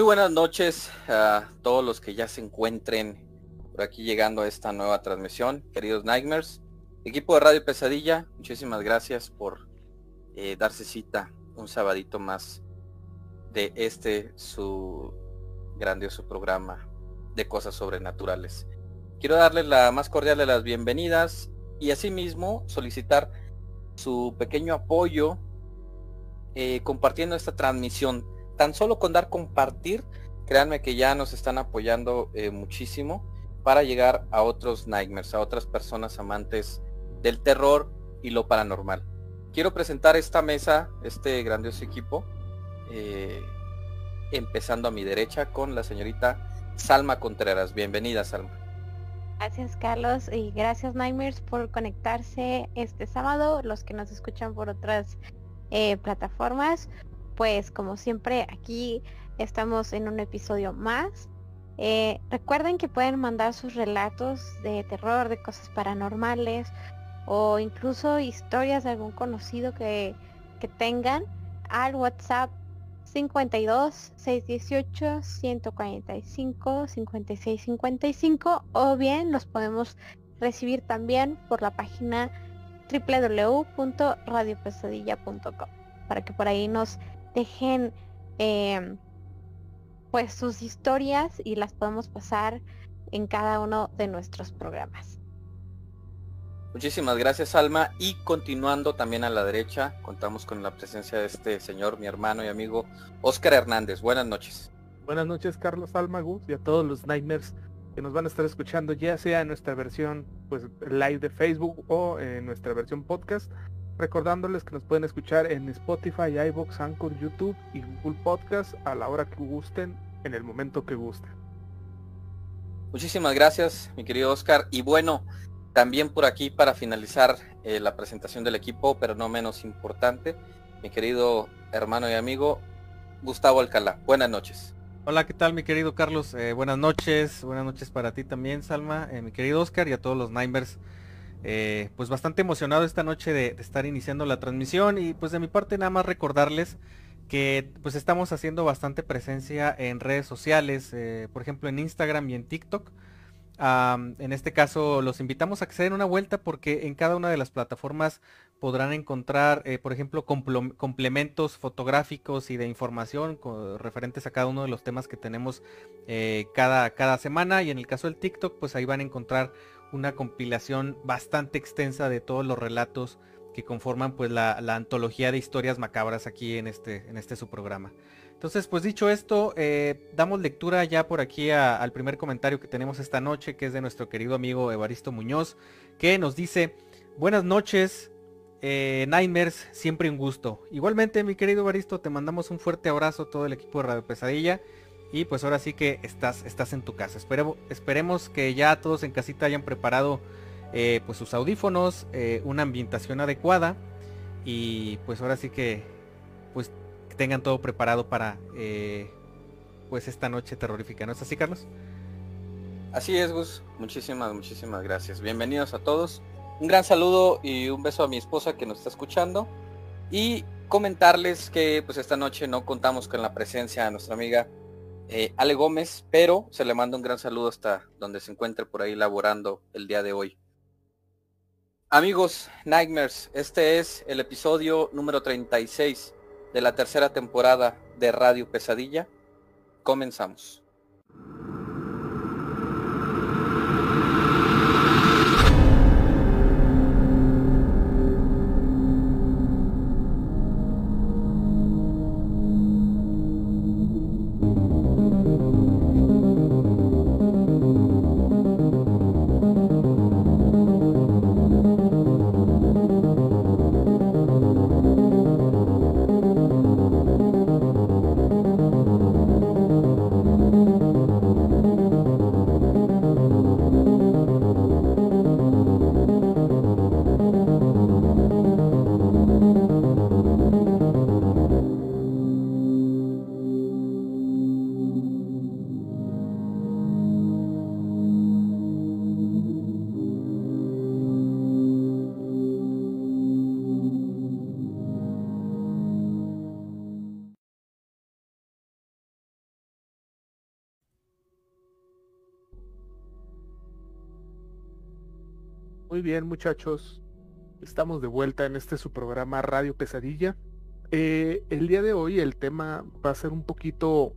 Muy buenas noches a todos los que ya se encuentren por aquí llegando a esta nueva transmisión, queridos Nightmares. Equipo de Radio Pesadilla, muchísimas gracias por eh, darse cita un sabadito más de este su grandioso programa de cosas sobrenaturales. Quiero darles la más cordial de las bienvenidas y asimismo solicitar su pequeño apoyo eh, compartiendo esta transmisión. Tan solo con dar compartir, créanme que ya nos están apoyando eh, muchísimo para llegar a otros nightmares, a otras personas amantes del terror y lo paranormal. Quiero presentar esta mesa, este grandioso equipo, eh, empezando a mi derecha con la señorita Salma Contreras. Bienvenida, Salma. Gracias, Carlos, y gracias, Nightmares, por conectarse este sábado. Los que nos escuchan por otras eh, plataformas, pues como siempre, aquí estamos en un episodio más. Eh, recuerden que pueden mandar sus relatos de terror, de cosas paranormales o incluso historias de algún conocido que, que tengan al WhatsApp 52 618 145 56 55 o bien los podemos recibir también por la página www.radiopesadilla.com para que por ahí nos dejen em, pues sus historias y las podemos pasar en cada uno de nuestros programas. Muchísimas gracias Alma y continuando también a la derecha contamos con la presencia de este señor, mi hermano y amigo Oscar Hernández. Buenas noches. Buenas noches Carlos Alma Gus y a todos los Nightmares que nos van a estar escuchando ya sea en nuestra versión pues live de Facebook o en nuestra versión podcast. Recordándoles que nos pueden escuchar en Spotify, iBox, Anchor, YouTube y Google Podcast a la hora que gusten, en el momento que gusten. Muchísimas gracias, mi querido Oscar. Y bueno, también por aquí para finalizar eh, la presentación del equipo, pero no menos importante, mi querido hermano y amigo Gustavo Alcalá. Buenas noches. Hola, ¿qué tal mi querido Carlos? Eh, buenas noches, buenas noches para ti también, Salma, eh, mi querido Oscar y a todos los Nimers. pues bastante emocionado esta noche de, estar iniciando la transmisión y pues de mi parte nada más recordarles que pues estamos haciendo bastante presencia en redes sociales, por ejemplo en Instagram y en TikTok en este caso los invitamos a que se den una vuelta porque en cada una de las plataformas podrán encontrar, eh, por ejemplo, complementos fotográficos y de información referentes a cada uno de los temas que tenemos eh, cada, cada semana. Y en el caso del TikTok, pues ahí van a encontrar una compilación bastante extensa de todos los relatos que conforman pues la, antología de historias macabras aquí en este, en este su programa. Entonces, pues dicho esto, eh, damos lectura ya por aquí al primer comentario que tenemos esta noche, que es de nuestro querido amigo Evaristo Muñoz, que nos dice, buenas noches, eh, Nightmares, siempre un gusto. Igualmente, mi querido Evaristo, te mandamos un fuerte abrazo a todo el equipo de Radio Pesadilla. Y pues ahora sí que estás, estás en tu casa. Esperemos, esperemos que ya todos en casita hayan preparado eh, pues sus audífonos, eh, una ambientación adecuada. Y pues ahora sí que pues tengan todo preparado para eh, pues esta noche terrorífica, ¿no es así, Carlos? Así es, Gus. Muchísimas, muchísimas gracias. Bienvenidos a todos. Un gran saludo y un beso a mi esposa que nos está escuchando. Y comentarles que pues esta noche no contamos con la presencia de nuestra amiga eh, Ale Gómez, pero se le manda un gran saludo hasta donde se encuentre por ahí laborando el día de hoy. Amigos Nightmares, este es el episodio número 36 de la tercera temporada de Radio Pesadilla. Comenzamos. Bien, muchachos. Estamos de vuelta en este su programa Radio Pesadilla. Eh, el día de hoy el tema va a ser un poquito,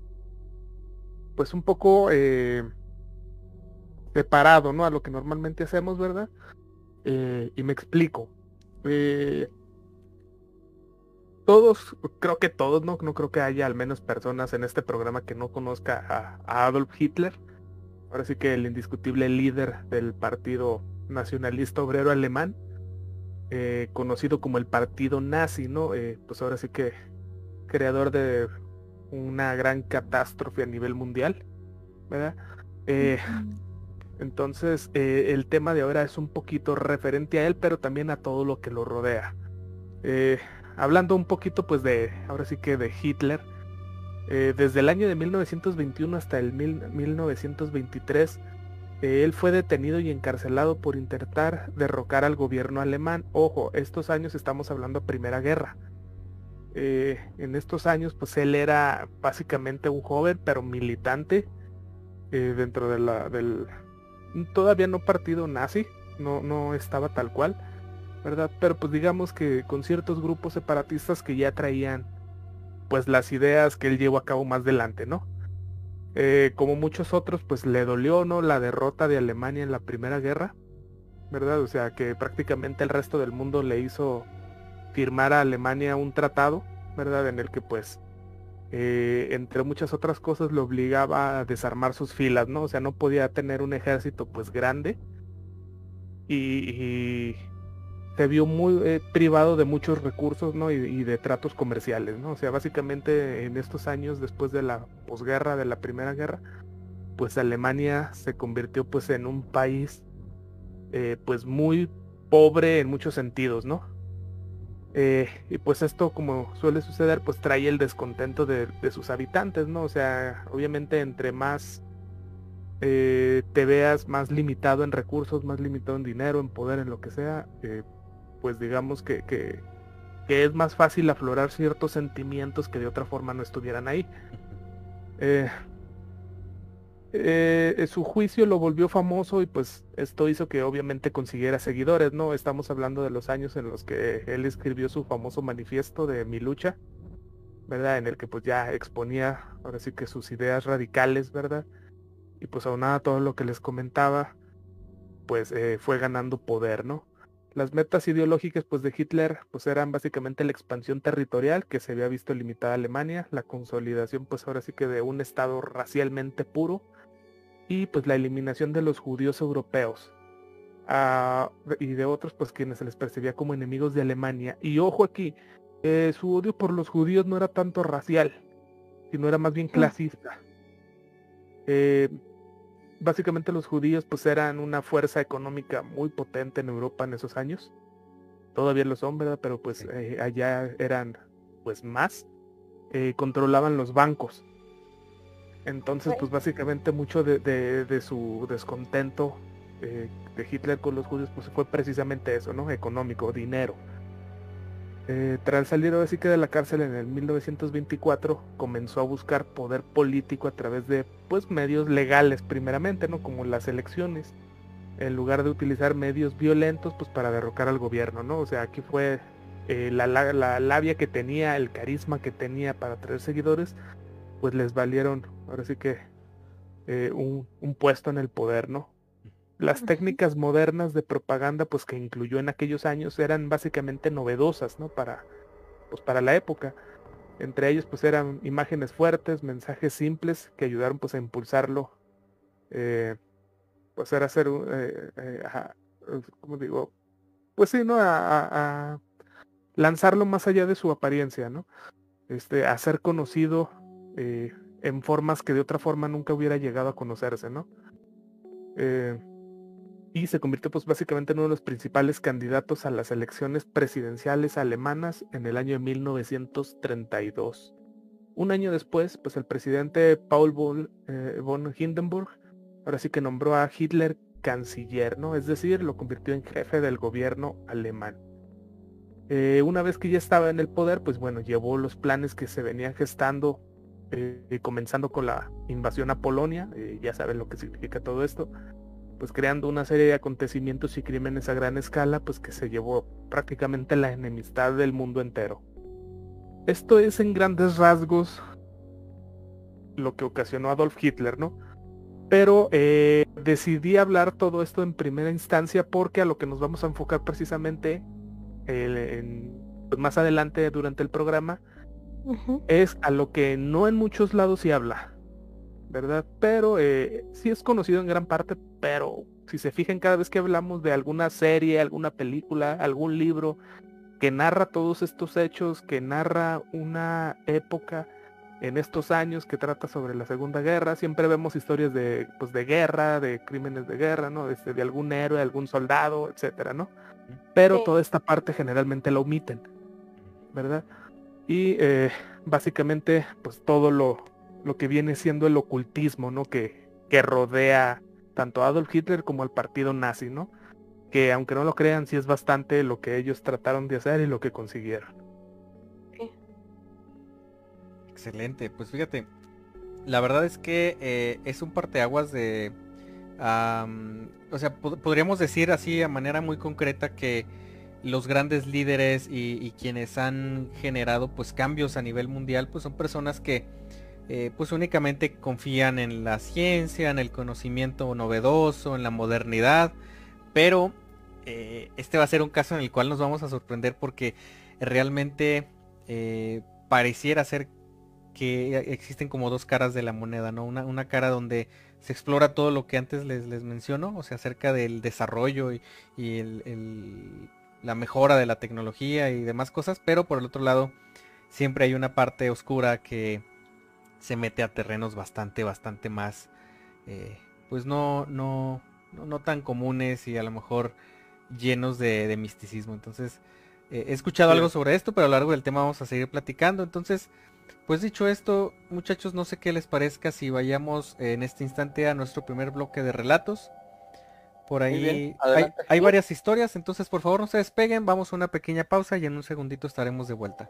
pues un poco eh, separado, ¿no? A lo que normalmente hacemos, ¿verdad? Eh, y me explico. todos, creo que todos, ¿no? No creo que haya al menos personas en este programa que no conozca a Adolf Hitler. Ahora sí que el indiscutible líder del Partido Nacionalista Obrero Alemán eh, conocido como el partido nazi, ¿no? Eh, pues ahora sí que creador de una gran catástrofe a nivel mundial, ¿verdad? Eh, entonces, el tema de ahora es un poquito referente a él, pero también a todo lo que lo rodea. hablando un poquito, pues de, ahora sí que de Hitler, desde el año de 1921 hasta el 1923, él fue detenido y encarcelado por intentar derrocar al gobierno alemán. Ojo, estos años estamos hablando de Primera Guerra. Eh, en estos años, pues él era básicamente un joven, pero militante eh, dentro de la, del todavía no partido nazi, no, no estaba tal cual, ¿verdad? Pero pues digamos que con ciertos grupos separatistas que ya traían pues las ideas que él llevó a cabo más adelante, ¿no? Eh, como muchos otros, pues le dolió, ¿no? La derrota de Alemania en la Primera Guerra, ¿verdad? O sea, que prácticamente el resto del mundo le hizo firmar a Alemania un tratado, ¿verdad? En el que pues, eh, entre muchas otras cosas, le obligaba a desarmar sus filas, ¿no? O sea, no podía tener un ejército pues grande. y, se vio muy eh, privado de muchos recursos ¿no? y, de tratos comerciales. ¿no? O sea, básicamente en estos años después de la posguerra, de la Primera Guerra, pues Alemania se convirtió pues en un país eh, pues muy pobre en muchos sentidos, ¿no? Eh, y pues esto como suele suceder pues trae el descontento de, sus habitantes, ¿no? O sea, obviamente entre más te veas más limitado en recursos, más limitado en dinero, en poder, en lo que sea, pues digamos que, que, es más fácil aflorar ciertos sentimientos que de otra forma no estuvieran ahí. Eh, eh, su juicio lo volvió famoso y pues esto hizo que obviamente consiguiera seguidores, ¿no? Estamos hablando de los años en los que él escribió su famoso manifiesto de Mi lucha, ¿verdad? En el que pues ya exponía ahora sí que sus ideas radicales, ¿verdad? Y pues aunado a todo lo que les comentaba, pues eh, fue ganando poder, ¿no? Las metas ideológicas pues, de Hitler pues, eran básicamente la expansión territorial que se había visto limitada a Alemania, la consolidación pues ahora sí que de un estado racialmente puro y pues la eliminación de los judíos europeos ah, y de otros pues quienes se les percibía como enemigos de Alemania. Y ojo aquí, eh, su odio por los judíos no era tanto racial, sino era más bien clasista. Eh, básicamente los judíos pues eran una fuerza económica muy potente en Europa en esos años. Todavía lo son, ¿verdad? Pero pues eh, allá eran pues más. Eh, controlaban los bancos. Entonces pues básicamente mucho de, su descontento eh, de Hitler con los judíos pues fue precisamente eso, ¿no? Económico, dinero. Eh, tras salir así que de la cárcel en el 1924, comenzó a buscar poder político a través de pues medios legales primeramente, ¿no? Como las elecciones, en lugar de utilizar medios violentos pues para derrocar al gobierno, ¿no? O sea, aquí fue eh, la, labia que tenía, el carisma que tenía para traer seguidores, pues les valieron ahora sí que eh, un, un puesto en el poder, ¿no? Las técnicas modernas de propaganda pues que incluyó en aquellos años eran básicamente novedosas no para pues para la época. Entre ellos pues eran imágenes fuertes mensajes simples que ayudaron pues a impulsarlo eh, pues era hacer eh, eh, como digo pues sí no a, lanzarlo más allá de su apariencia no este a ser conocido en formas que de otra forma nunca hubiera llegado a conocerse no y se convirtió pues básicamente en uno de los principales candidatos a las elecciones presidenciales alemanas en el año de 1932. Un año después, pues el presidente Paul von, eh, Hindenburg ahora sí que nombró a Hitler canciller, ¿no? Es decir, lo convirtió en jefe del gobierno alemán. Eh, una vez que ya estaba en el poder, pues bueno, llevó los planes que se venían gestando, eh, comenzando con la invasión a Polonia, ya saben lo que significa todo esto, pues creando una serie de acontecimientos y crímenes a gran escala, pues que se llevó prácticamente la enemistad del mundo entero. Esto es en grandes rasgos lo que ocasionó Adolf Hitler, ¿no? Pero eh, decidí hablar todo esto en primera instancia porque a lo que nos vamos a enfocar precisamente pues, más adelante durante el programa es a lo que no en muchos lados se habla, ¿verdad? Pero eh, sí es conocido en gran parte, pero si se fijan cada vez que hablamos de alguna serie, alguna película, algún libro que narra todos estos hechos, que narra una época en estos años que trata sobre la Segunda Guerra, siempre vemos historias de, pues, de guerra, de crímenes de guerra, ¿no? Este, de algún héroe, algún soldado, etcétera, ¿no? Pero toda esta parte generalmente la omiten, ¿verdad? Y eh, básicamente, pues todo lo, lo que viene siendo el ocultismo, ¿no? Que, que rodea tanto a Adolf Hitler como al partido nazi, ¿no? Que aunque no lo crean, sí es bastante lo que ellos trataron de hacer y lo que consiguieron. Excelente, pues fíjate, la verdad es que eh, es un parteaguas de... o sea, podríamos decir así a manera muy concreta que los grandes líderes y, quienes han generado pues cambios a nivel mundial pues son personas que eh, pues únicamente confían en la ciencia, en el conocimiento novedoso, en la modernidad, pero eh, este va a ser un caso en el cual nos vamos a sorprender porque realmente eh, pareciera ser que existen como dos caras de la moneda, ¿no? Una, cara donde se explora todo lo que antes les, les menciono, o sea, acerca del desarrollo y, la mejora de la tecnología y demás cosas, pero por el otro lado siempre hay una parte oscura que se mete a terrenos bastante, bastante más, eh, pues no, no, no, tan comunes y a lo mejor llenos de, misticismo. Entonces, eh, he escuchado algo sobre esto, pero a lo largo del tema vamos a seguir platicando. Entonces, pues dicho esto, muchachos, no sé qué les parezca si vayamos en este instante a nuestro primer bloque de relatos. Por ahí hay, hay, varias historias, entonces por favor no se despeguen, vamos a una pequeña pausa y en un segundito estaremos de vuelta.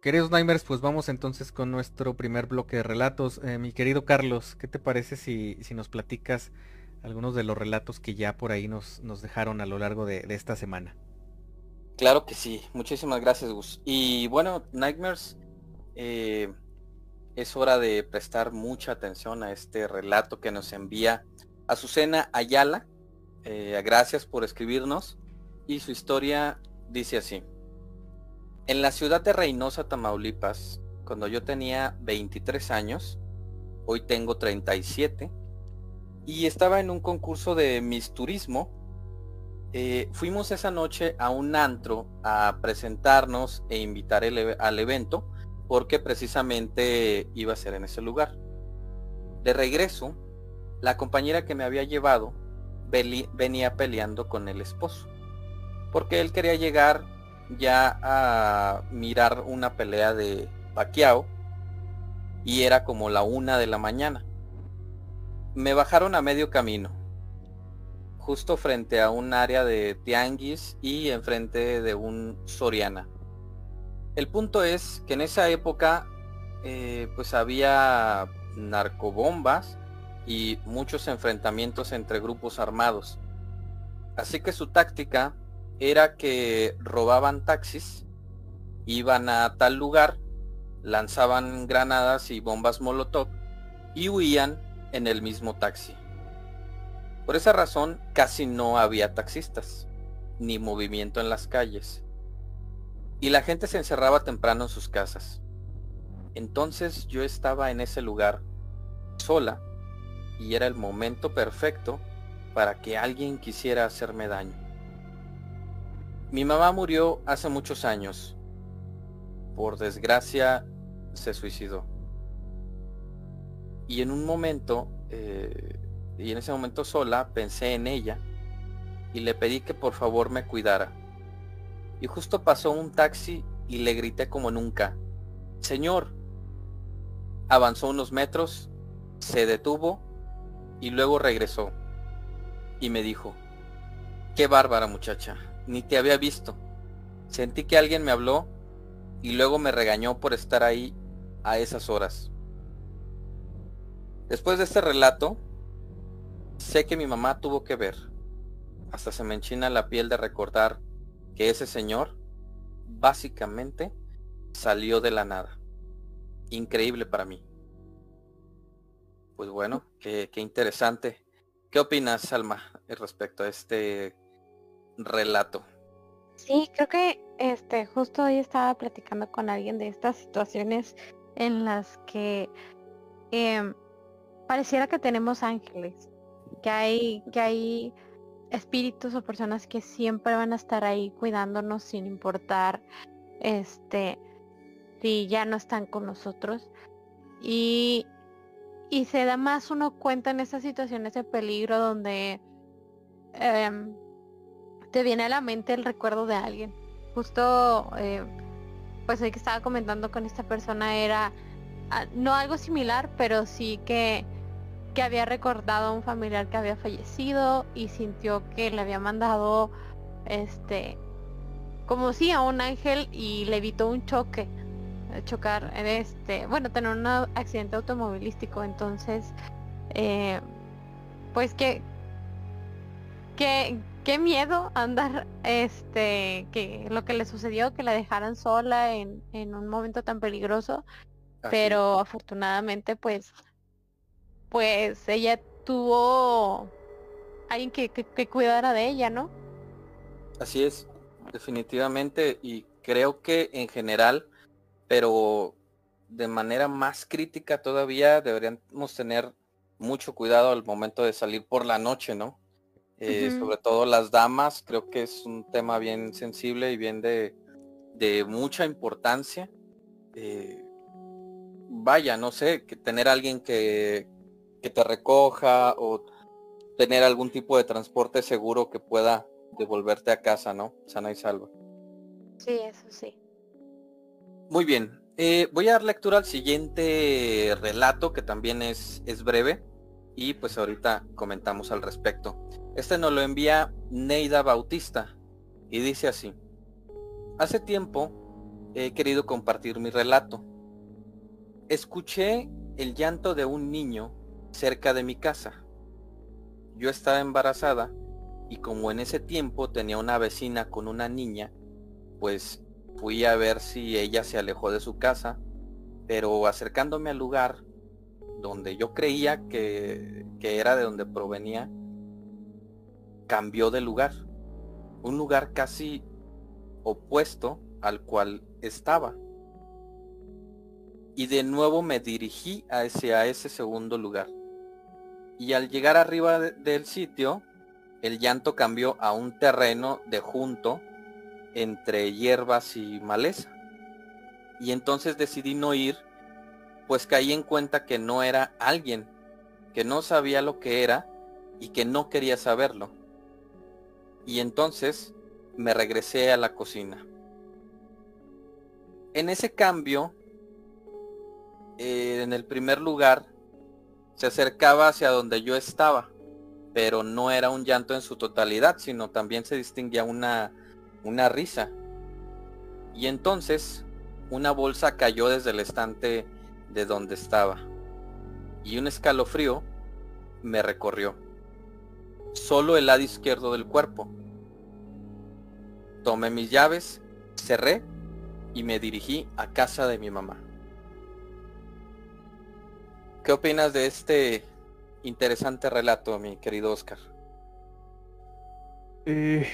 Queridos Nightmares, pues vamos entonces con nuestro primer bloque de relatos. Eh, mi querido Carlos, ¿qué te parece si, si, nos platicas algunos de los relatos que ya por ahí nos, nos dejaron a lo largo de, esta semana? Claro que sí, muchísimas gracias Gus. Y bueno, Nightmares, eh, es hora de prestar mucha atención a este relato que nos envía Azucena Ayala. Eh, gracias por escribirnos. Y su historia dice así. En la ciudad de Reynosa, Tamaulipas, cuando yo tenía 23 años, hoy tengo 37, y estaba en un concurso de Miss Turismo, eh, fuimos esa noche a un antro a presentarnos e invitar al evento, porque precisamente iba a ser en ese lugar. De regreso, la compañera que me había llevado venía peleando con el esposo, porque él quería llegar ya a mirar una pelea de Pacquiao y era como la una de la mañana. Me bajaron a medio camino, justo frente a un área de tianguis y enfrente de un Soriana. El punto es que en esa época eh, pues había narcobombas y muchos enfrentamientos entre grupos armados. Así que su táctica era que robaban taxis, iban a tal lugar, lanzaban granadas y bombas molotov y huían en el mismo taxi. Por esa razón casi no había taxistas, ni movimiento en las calles. Y la gente se encerraba temprano en sus casas. Entonces yo estaba en ese lugar, sola, y era el momento perfecto para que alguien quisiera hacerme daño. Mi mamá murió hace muchos años. Por desgracia, se suicidó. Y en un momento, eh, y en ese momento sola pensé en ella y le pedí que por favor me cuidara. Y justo pasó un taxi y le grité como nunca, Señor. Avanzó unos metros, se detuvo y luego regresó. Y me dijo, qué bárbara muchacha, ni te había visto. Sentí que alguien me habló y luego me regañó por estar ahí a esas horas. Después de este relato, sé que mi mamá tuvo que ver. Hasta se me enchina la piel de recordar que ese señor básicamente salió de la nada. Increíble para mí. Pues bueno, qué, interesante. ¿Qué opinas, Salma, respecto a este relato? Sí, creo que este justo hoy estaba platicando con alguien de estas situaciones en las que em, pareciera que tenemos ángeles, que hay, que hay espíritus o personas que siempre van a estar ahí cuidándonos sin importar este si ya no están con nosotros. Y, y se da más uno cuenta en esas situaciones de peligro donde em, te viene a la mente el recuerdo de alguien. Justo, eh, pues el que estaba comentando con esta persona era ah, no algo similar, pero sí que, que había recordado a un familiar que había fallecido y sintió que le había mandado este como si a un ángel y le evitó un choque chocar, este, bueno, tener un accidente automovilístico, entonces, eh, pues que, que, qué miedo andar, este, que lo que le sucedió, que la dejaran sola en, en un momento tan peligroso, pero afortunadamente, pues, pues ella tuvo alguien que, que, que cuidara de ella, ¿no? Así es, definitivamente, y creo que en general pero de manera más crítica todavía deberíamos tener mucho cuidado al momento de salir por la noche, ¿no? Eh, sobre todo las damas, creo que es un tema bien sensible y bien de, mucha importancia. Eh, vaya, no sé, que tener alguien que, que te recoja o tener algún tipo de transporte seguro que pueda devolverte a casa, ¿no? Sana y salva. Sí, eso sí. Muy bien. Eh, voy a dar lectura al siguiente relato que también es, es breve y pues ahorita comentamos al respecto. Este nos lo envía Neida Bautista y dice así. Hace tiempo he querido compartir mi relato. Escuché el llanto de un niño cerca de mi casa. Yo estaba embarazada y como en ese tiempo tenía una vecina con una niña, pues Fui a ver si ella se alejó de su casa, pero acercándome al lugar donde yo creía que, era de donde provenía, cambió de lugar. Un lugar casi opuesto al cual estaba. Y de nuevo me dirigí hacia ese segundo lugar. Y al llegar arriba del sitio, el llanto cambió a un terreno de junto entre hierbas y maleza. Y entonces decidí no ir, pues caí en cuenta que no era alguien, que no sabía lo que era y que no quería saberlo. Y entonces me regresé a la cocina. En ese cambio, eh, en el primer lugar, se acercaba hacia donde yo estaba, pero no era un llanto en su totalidad, sino también se distinguía una una risa. Y entonces una bolsa cayó desde el estante de donde estaba. Y un escalofrío me recorrió. Solo el lado izquierdo del cuerpo. Tomé mis llaves, cerré y me dirigí a casa de mi mamá. ¿Qué opinas de este interesante relato, mi querido Oscar? Eh,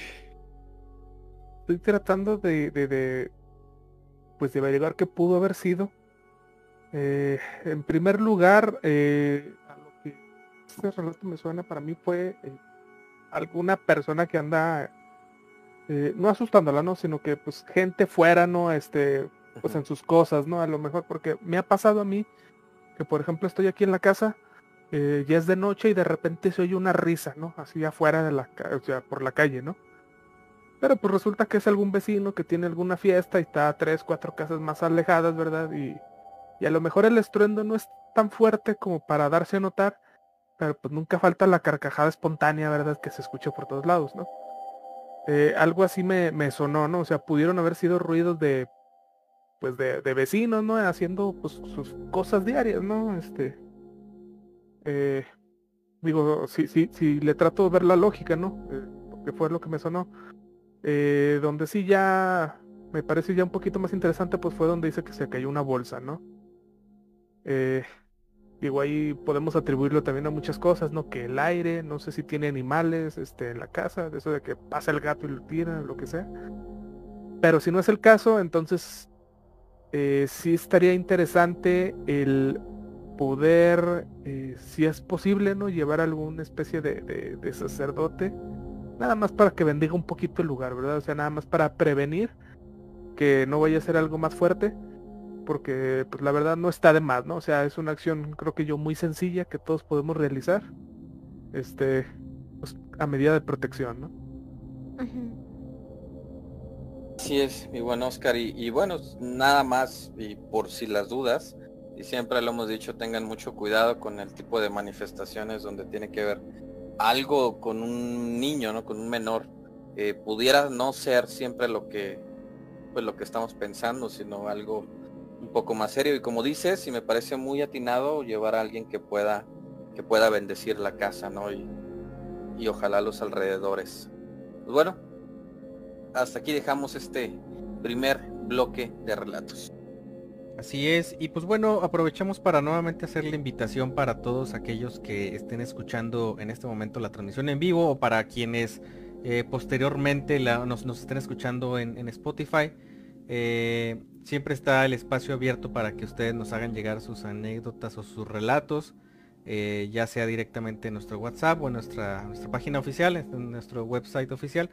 estoy tratando de, de, pues de averiguar qué pudo haber sido. Eh, en primer lugar, eh, a lo que este relato me suena para mí fue alguna persona que anda no asustándola, ¿no? Sino que pues gente fuera, ¿no? Este, pues en sus cosas, ¿no? A lo mejor porque me ha pasado a mí que por ejemplo estoy aquí en la casa eh, ya es de noche y de repente se oye una risa, ¿no? Así afuera de la o sea, por la calle, ¿no? Pero pues resulta que es algún vecino que tiene alguna fiesta y está a tres, cuatro casas más alejadas, ¿verdad? Y, y a lo mejor el estruendo no es tan fuerte como para darse a notar, pero pues nunca falta la carcajada espontánea, ¿verdad? Que se escucha por todos lados, ¿no? Eh, algo así me, me, sonó, ¿no? O sea, pudieron haber sido ruidos de, pues de, de vecinos, ¿no? Haciendo pues sus cosas diarias, ¿no? Este, eh, digo, si, si, si le trato de ver la lógica, ¿no? Eh, porque fue lo que me sonó. Eh, donde sí ya me parece ya un poquito más interesante, pues fue donde dice que se cayó una bolsa, ¿no? Eh, digo, ahí podemos atribuirlo también a muchas cosas, ¿no? Que el aire, no sé si tiene animales este, en la casa, de eso de que pasa el gato y lo tira, lo que sea. Pero si no es el caso, entonces eh, sí estaría interesante el poder, eh, si es posible, ¿no? Llevar alguna especie de, de, de sacerdote nada más para que bendiga un poquito el lugar, ¿verdad? O sea, nada más para prevenir que no vaya a ser algo más fuerte, porque pues la verdad no está de más, ¿no? O sea, es una acción creo que yo muy sencilla que todos podemos realizar, este, pues, a medida de protección, ¿no? Así es, mi buen Oscar, y, y bueno, nada más, y por si las dudas, y siempre lo hemos dicho, tengan mucho cuidado con el tipo de manifestaciones donde tiene que ver algo con un niño, ¿no? Con un menor, eh, pudiera no ser siempre lo que, pues lo que estamos pensando, sino algo un poco más serio. Y como dices, y me parece muy atinado llevar a alguien que pueda, que pueda bendecir la casa, ¿no? Y, y ojalá los alrededores. Pues bueno, hasta aquí dejamos este primer bloque de relatos. Así es, y pues bueno, aprovechamos para nuevamente hacer la invitación para todos aquellos que estén escuchando en este momento la transmisión en vivo o para quienes eh, posteriormente la, nos, nos, estén escuchando en, Spotify. Eh, siempre está el espacio abierto para que ustedes nos hagan llegar sus anécdotas o sus relatos, eh, ya sea directamente en nuestro WhatsApp o en nuestra, nuestra página oficial, en nuestro website oficial.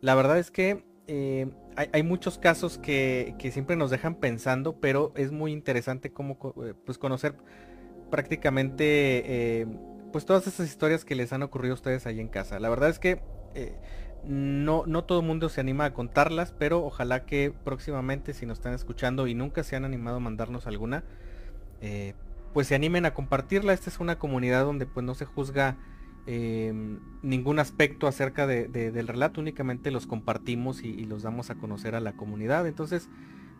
La verdad es que eh, hay, muchos casos que, que, siempre nos dejan pensando, pero es muy interesante como eh, pues conocer prácticamente pues todas esas historias que les han ocurrido a ustedes ahí en casa. La verdad es que no, no todo el mundo se anima a contarlas, pero ojalá que próximamente si nos están escuchando y nunca se han animado a mandarnos alguna, eh, pues se animen a compartirla. Esta es una comunidad donde pues no se juzga eh, ningún aspecto acerca de, de, del relato, únicamente los compartimos y, los damos a conocer a la comunidad. Entonces,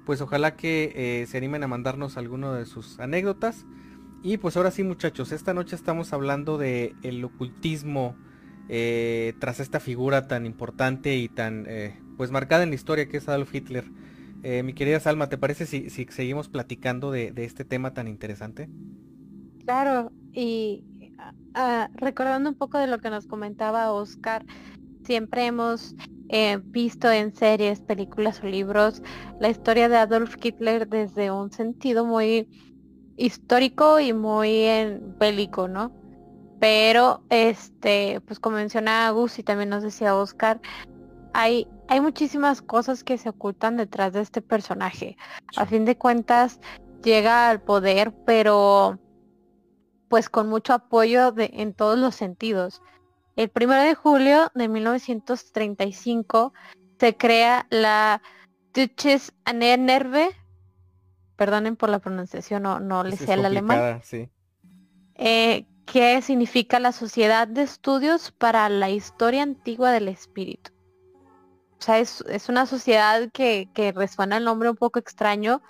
pues ojalá que eh, se animen a mandarnos alguno de sus anécdotas. Y pues ahora sí muchachos, esta noche estamos hablando de el ocultismo eh, tras esta figura tan importante y tan eh, pues marcada en la historia que es Adolf Hitler. Eh, mi querida Salma, ¿te parece si, seguimos platicando de, este tema tan interesante? Claro, y uh, recordando un poco de lo que nos comentaba Oscar, siempre hemos eh, visto en series, películas o libros la historia de Adolf Hitler desde un sentido muy histórico y muy en bélico, ¿no? Pero, este, pues como mencionaba Gus y también nos decía Oscar, hay, hay muchísimas cosas que se ocultan detrás de este personaje. Sí. A fin de cuentas, llega al poder, pero pues con mucho apoyo de, en todos los sentidos. El 1 de julio de 1935 se crea la Duchess Anne Nerve, perdonen por la pronunciación, no, no le sé el alemán, sí. eh, que significa la Sociedad de Estudios para la Historia Antigua del Espíritu. O sea, es, es una sociedad que, que, resuena el nombre un poco extraño,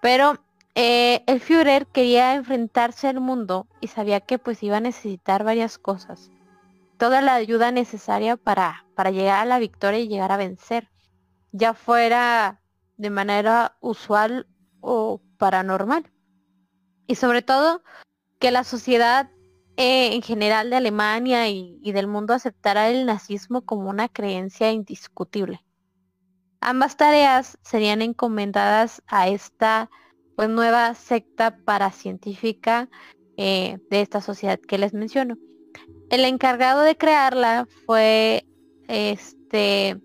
pero eh, el Führer quería enfrentarse al mundo y sabía que pues iba a necesitar varias cosas. Toda la ayuda necesaria para, para llegar a la victoria y llegar a vencer. Ya fuera de manera usual o paranormal. Y sobre todo que la sociedad eh, en general de Alemania y, del mundo aceptara el nazismo como una creencia indiscutible. Ambas tareas serían encomendadas a esta pues, nueva secta paracientífica eh, de esta sociedad que les menciono. El encargado de crearla fue este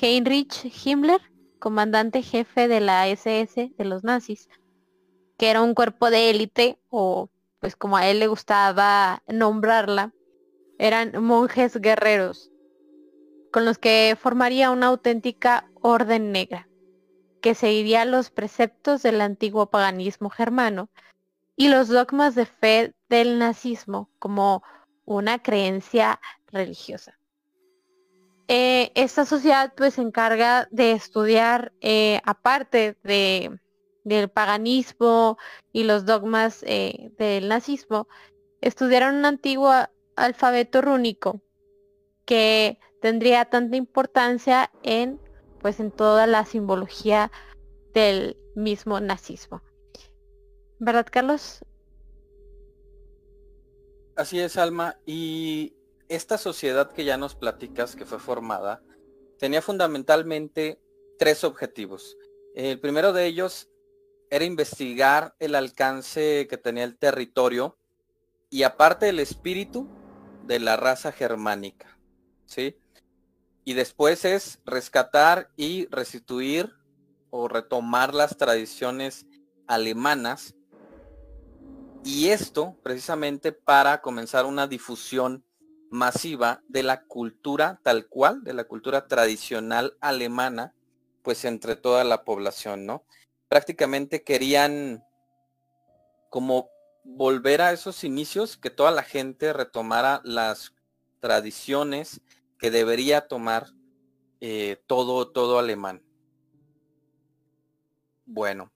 Heinrich Himmler, comandante jefe de la SS de los nazis, que era un cuerpo de élite o pues como a él le gustaba nombrarla, eran monjes guerreros, con los que formaría una auténtica orden negra, que seguiría los preceptos del antiguo paganismo germano y los dogmas de fe del nazismo como una creencia religiosa. Eh, esta sociedad pues se encarga de estudiar, eh, aparte de, del paganismo y los dogmas eh, del nazismo, estudiaron un antiguo alfabeto rúnico que tendría tanta importancia en pues en toda la simbología del mismo nazismo. ¿Verdad, Carlos? Así es, Alma. Y esta sociedad que ya nos platicas, que fue formada, tenía fundamentalmente tres objetivos. El primero de ellos era investigar el alcance que tenía el territorio y aparte el espíritu de la raza germánica. ¿sí? Y después es rescatar y restituir o retomar las tradiciones alemanas y esto precisamente para comenzar una difusión masiva de la cultura tal cual, de la cultura tradicional alemana, pues entre toda la población, ¿no? Prácticamente querían como volver a esos inicios, que toda la gente retomara las tradiciones que debería tomar eh, todo, todo alemán. Bueno,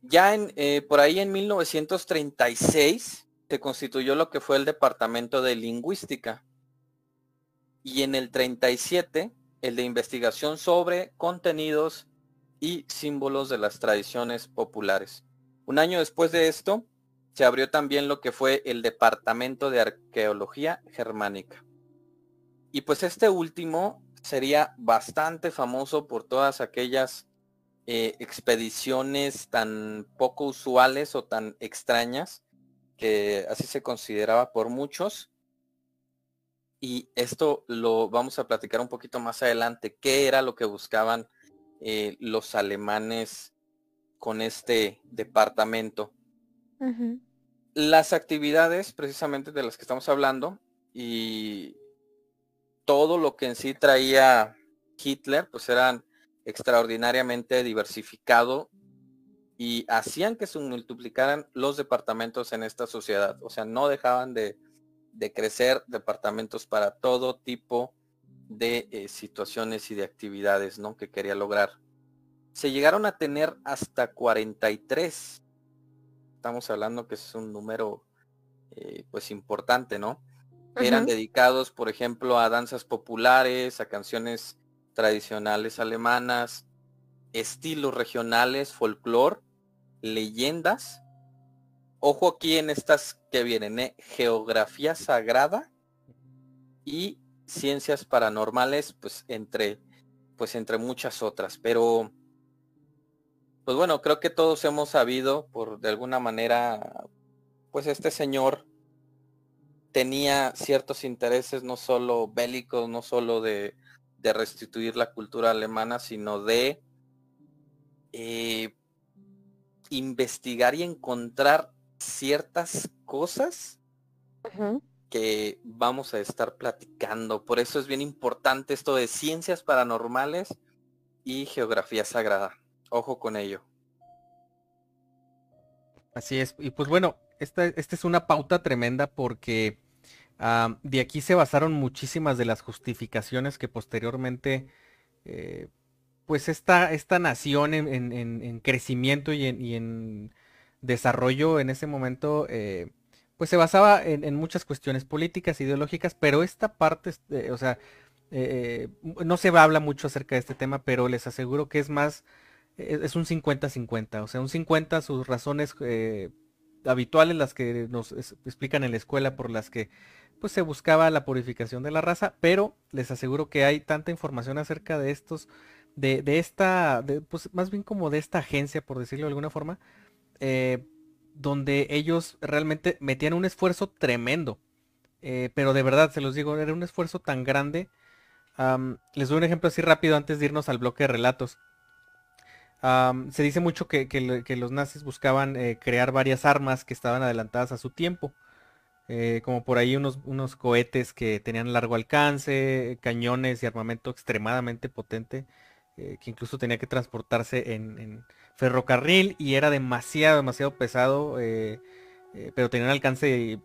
ya en, eh, por ahí en 1936 se constituyó lo que fue el Departamento de Lingüística. Y en el 37, el de investigación sobre contenidos y símbolos de las tradiciones populares. Un año después de esto, se abrió también lo que fue el Departamento de Arqueología Germánica. Y pues este último sería bastante famoso por todas aquellas eh, expediciones tan poco usuales o tan extrañas, que así se consideraba por muchos. Y esto lo vamos a platicar un poquito más adelante, qué era lo que buscaban eh, los alemanes con este departamento. Las actividades precisamente de las que estamos hablando y todo lo que en sí traía Hitler, pues eran extraordinariamente diversificado y hacían que se multiplicaran los departamentos en esta sociedad. O sea, no dejaban de, crecer departamentos para todo tipo de eh, situaciones y de actividades ¿no? que quería lograr. Se llegaron a tener hasta 43. Estamos hablando que es un número eh, pues importante, ¿no? Eran dedicados, por ejemplo, a danzas populares, a canciones tradicionales alemanas, estilos regionales, folclore, leyendas. Ojo aquí en estas que vienen, ¿eh? geografía sagrada y ciencias paranormales, pues entre, pues entre muchas otras. Pero, pues bueno, creo que todos hemos sabido, por de alguna manera, pues este señor tenía ciertos intereses no solo bélicos, no solo de de restituir la cultura alemana, sino de eh, investigar y encontrar ciertas cosas que vamos a estar platicando. Por eso es bien importante esto de ciencias paranormales y geografía sagrada. Ojo con ello. Así es. Y pues bueno, esta, esta es una pauta tremenda porque de aquí se basaron muchísimas de las justificaciones que posteriormente, eh, pues esta, esta nación en, crecimiento y en, desarrollo en ese momento, eh, pues se basaba en, muchas cuestiones políticas, ideológicas, pero esta parte, eh, o sea, no se habla mucho acerca de este tema, pero les aseguro que es más, es un 50-50, o sea, un 50 sus razones habituales, las que nos explican en la escuela, por las que pues se buscaba la purificación de la raza, pero les aseguro que hay tanta información acerca de estos, de, esta, pues más bien como de esta agencia, por decirlo de alguna forma, eh, donde ellos realmente metían un esfuerzo tremendo. Eh, pero de verdad, se los digo, era un esfuerzo tan grande. les doy un ejemplo así rápido antes de irnos al bloque de relatos. se dice mucho que, los nazis buscaban eh, crear varias armas que estaban adelantadas a su tiempo. Eh, como por ahí unos, unos cohetes que tenían largo alcance, cañones y armamento extremadamente potente, que incluso tenía que transportarse en, ferrocarril y era demasiado, demasiado pesado, pero tenía un alcance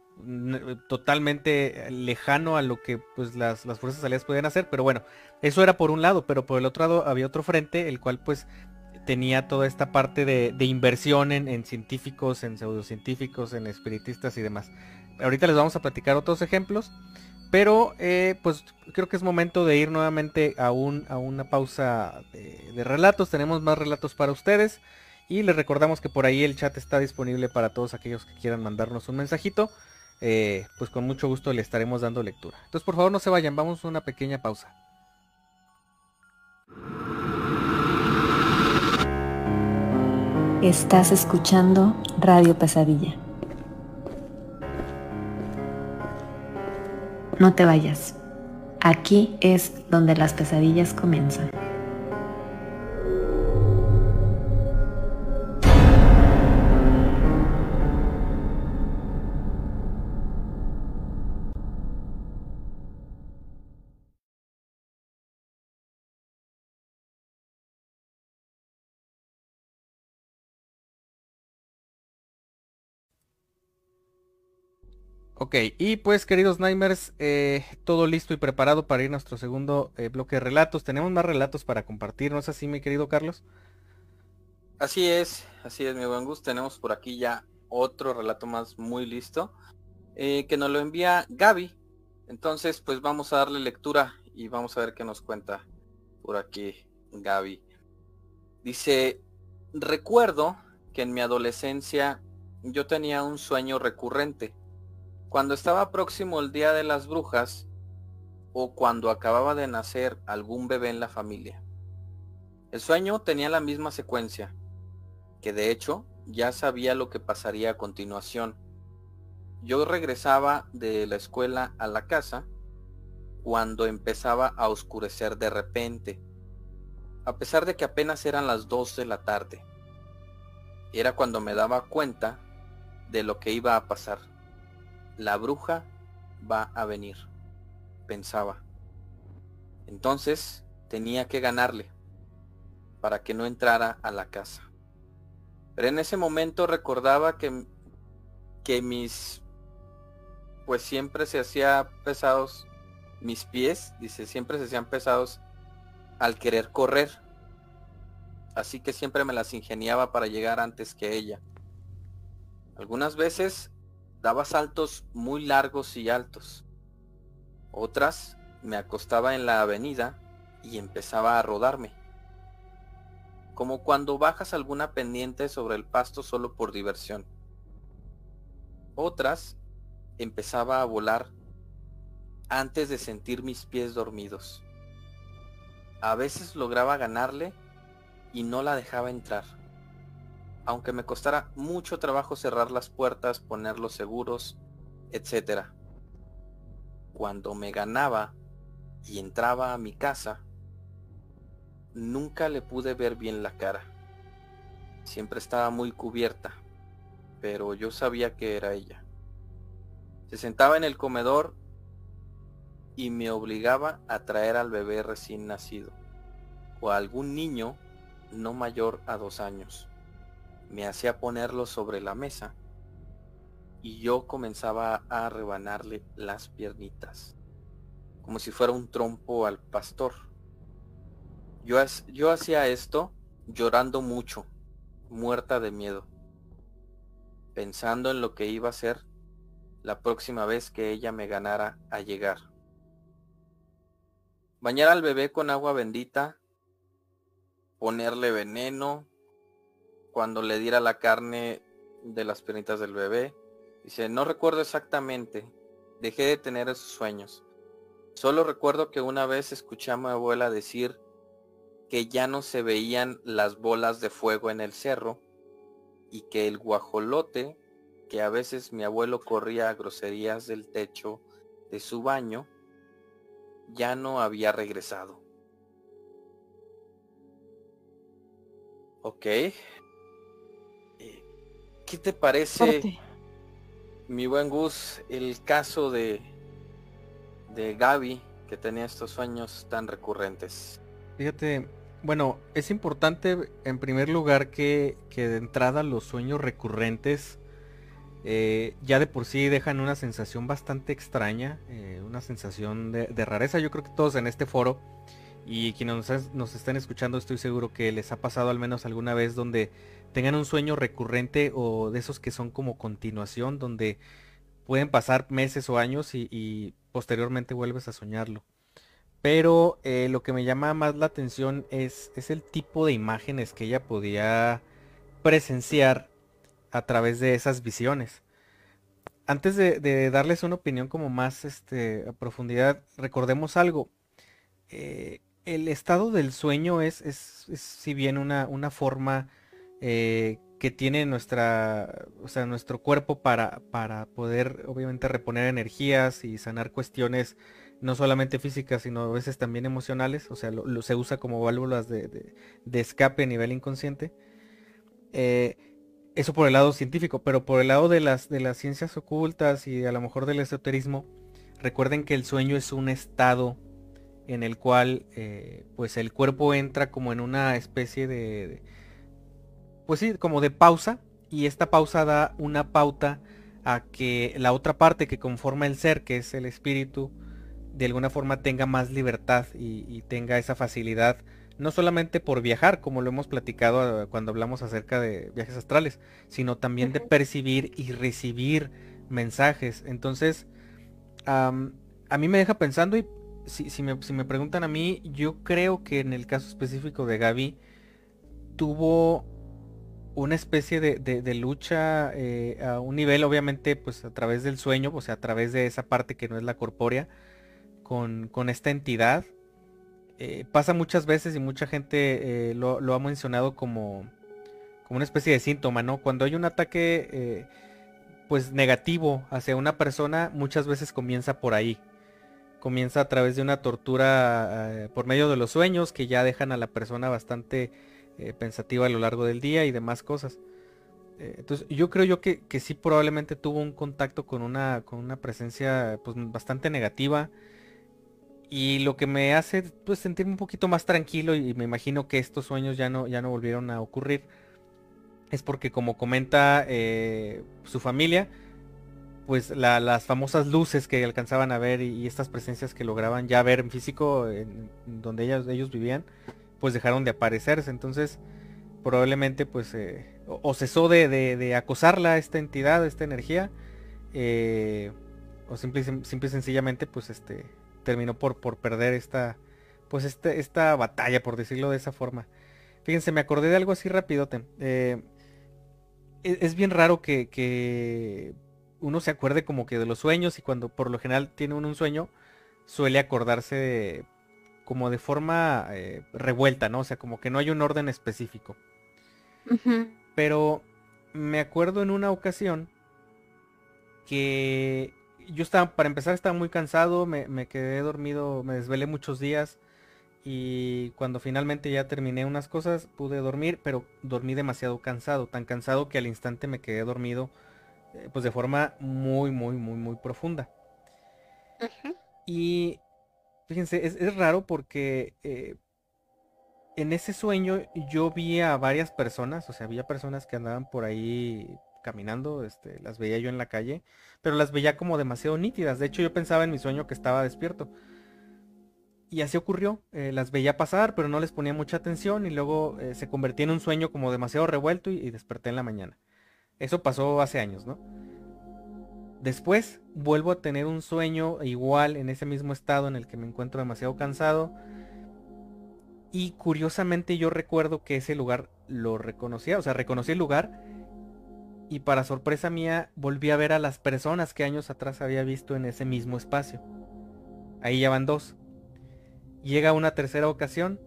totalmente lejano a lo que pues las, fuerzas aliadas podían hacer, pero bueno, eso era por un lado, pero por el otro lado había otro frente, el cual pues tenía toda esta parte de, inversión en, científicos, en pseudocientíficos, en espiritistas y demás. Ahorita les vamos a platicar otros ejemplos, pero eh, pues creo que es momento de ir nuevamente a, un, a una pausa de relatos, tenemos más relatos para ustedes. Y les recordamos que por ahí el chat está disponible para todos aquellos que quieran mandarnos un mensajito. Eh, pues con mucho gusto le estaremos dando lectura. Entonces por favor no se vayan, vamos a una pequeña pausa. Estás escuchando Radio Pesadilla. No te vayas. Aquí es donde las pesadillas comienzan. Ok, y pues queridos Nightmares, eh, todo listo y preparado para ir a nuestro segundo eh, bloque de relatos. Tenemos más relatos para compartir, ¿no es así mi querido Carlos? Así es, así es mi buen gusto. Tenemos por aquí ya otro relato más muy listo eh, que nos lo envía Gaby. Entonces pues vamos a darle lectura y vamos a ver qué nos cuenta por aquí Gaby. Dice, recuerdo que en mi adolescencia yo tenía un sueño recurrente cuando estaba próximo el Día de las Brujas o cuando acababa de nacer algún bebé en la familia. El sueño tenía la misma secuencia, que de hecho ya sabía lo que pasaría a continuación. Yo regresaba de la escuela a la casa cuando empezaba a oscurecer de repente, a pesar de que apenas eran las 2 de la tarde. Era cuando me daba cuenta de lo que iba a pasar. La bruja va a venir, pensaba. Entonces tenía que ganarle para que no entrara a la casa. Pero en ese momento recordaba que, que mis, pues siempre se hacía pesados mis pies, dice, siempre se hacían pesados al querer correr. Así que siempre me las ingeniaba para llegar antes que ella. Algunas veces Daba saltos muy largos y altos. Otras me acostaba en la avenida y empezaba a rodarme. Como cuando bajas alguna pendiente sobre el pasto solo por diversión. Otras empezaba a volar antes de sentir mis pies dormidos. A veces lograba ganarle y no la dejaba entrar aunque me costara mucho trabajo cerrar las puertas, ponerlos seguros, etc. Cuando me ganaba y entraba a mi casa, nunca le pude ver bien la cara. Siempre estaba muy cubierta, pero yo sabía que era ella. Se sentaba en el comedor y me obligaba a traer al bebé recién nacido o a algún niño no mayor a dos años me hacía ponerlo sobre la mesa y yo comenzaba a rebanarle las piernitas, como si fuera un trompo al pastor. Yo, yo hacía esto llorando mucho, muerta de miedo, pensando en lo que iba a ser la próxima vez que ella me ganara a llegar. Bañar al bebé con agua bendita, ponerle veneno, cuando le diera la carne de las piernitas del bebé. Dice, no recuerdo exactamente, dejé de tener esos sueños. Solo recuerdo que una vez escuché a mi abuela decir que ya no se veían las bolas de fuego en el cerro y que el guajolote, que a veces mi abuelo corría a groserías del techo de su baño, ya no había regresado. Ok. ¿Qué te parece, mi buen Gus, el caso de, de Gaby que tenía estos sueños tan recurrentes? Fíjate, bueno, es importante en primer lugar que, que de entrada los sueños recurrentes eh, ya de por sí dejan una sensación bastante extraña, eh, una sensación de, de, rareza. Yo creo que todos en este foro y quienes nos, nos, están escuchando estoy seguro que les ha pasado al menos alguna vez donde tengan un sueño recurrente o de esos que son como continuación, donde pueden pasar meses o años y, posteriormente vuelves a soñarlo. Pero eh, lo que me llama más la atención es, es el tipo de imágenes que ella podía presenciar a través de esas visiones. Antes de, de darles una opinión como más este, a profundidad, recordemos algo. Eh, el estado del sueño es, es, es si bien una, una forma eh, que tiene nuestra, o sea, nuestro cuerpo para, para poder obviamente reponer energías y sanar cuestiones no solamente físicas, sino a veces también emocionales, o sea, se usa como válvulas de, de, escape a nivel inconsciente. Eh, eso por el lado científico, pero por el lado de las, de las ciencias ocultas y a lo mejor del esoterismo, recuerden que el sueño es un estado en el cual eh, pues el cuerpo entra como en una especie de, pues sí, como de pausa y esta pausa da una pauta a que la otra parte que conforma el ser, que es el espíritu, de alguna forma tenga más libertad y, y tenga esa facilidad no solamente por viajar, como lo hemos platicado cuando hablamos acerca de viajes astrales, sino también de percibir y recibir mensajes. Entonces, um, a mí me deja pensando y si, si, me, si, me, preguntan a mí, yo creo que en el caso específico de Gaby, tuvo una especie de, de, lucha eh, a un nivel, obviamente, pues a través del sueño, o sea, a través de esa parte que no es la corpórea, con, con esta entidad eh, pasa muchas veces y mucha gente eh, lo, lo, ha mencionado como, como una especie de síntoma, ¿no? Cuando hay un ataque pues negativo hacia una persona, muchas veces comienza por ahí. Comienza a través de una tortura por medio de los sueños que ya dejan a la persona bastante eh, pensativa a lo largo del día y demás cosas. Eh, entonces yo creo yo que, que, sí probablemente tuvo un contacto con una, con una presencia pues bastante negativa y lo que me hace pues sentirme un poquito más tranquilo y me imagino que estos sueños ya no, ya no volvieron a ocurrir es porque como comenta eh, su familia pues la, las famosas luces que alcanzaban a ver y, estas presencias que lograban ya ver en físico donde ellos, ellos vivían pues dejaron de aparecerse entonces probablemente pues eh, o, cesó de, de, de, acosarla esta entidad esta energía eh, o simple, simple y sencillamente pues este terminó por, por perder esta, pues este, esta batalla, por decirlo de esa forma. Fíjense, me acordé de algo así rapidote. Eh, es, es, bien raro que, que, uno se acuerde como que de los sueños y cuando por lo general tiene uno un sueño, suele acordarse de, como de forma eh, revuelta, ¿no? O sea, como que no hay un orden específico. Uh -huh. Pero me acuerdo en una ocasión que yo estaba, para empezar, estaba muy cansado, me, me, quedé dormido, me desvelé muchos días y cuando finalmente ya terminé unas cosas pude dormir, pero dormí demasiado cansado, tan cansado que al instante me quedé dormido eh, pues de forma muy, muy, muy, muy profunda. Uh -huh. Y fíjense, es, raro porque eh, en ese sueño yo vi a varias personas, o sea, había personas que andaban por ahí caminando, este, las veía yo en la calle, pero las veía como demasiado nítidas. De hecho, yo pensaba en mi sueño que estaba despierto. Y así ocurrió, eh, las veía pasar, pero no les ponía mucha atención y luego eh, se convertía en un sueño como demasiado revuelto y, desperté en la mañana. Eso pasó hace años, ¿no? Después vuelvo a tener un sueño igual en ese mismo estado en el que me encuentro demasiado cansado. Y curiosamente yo recuerdo que ese lugar lo reconocía, o sea, reconocí el lugar y para sorpresa mía volví a ver a las personas que años atrás había visto en ese mismo espacio. Ahí ya van dos. Llega una tercera ocasión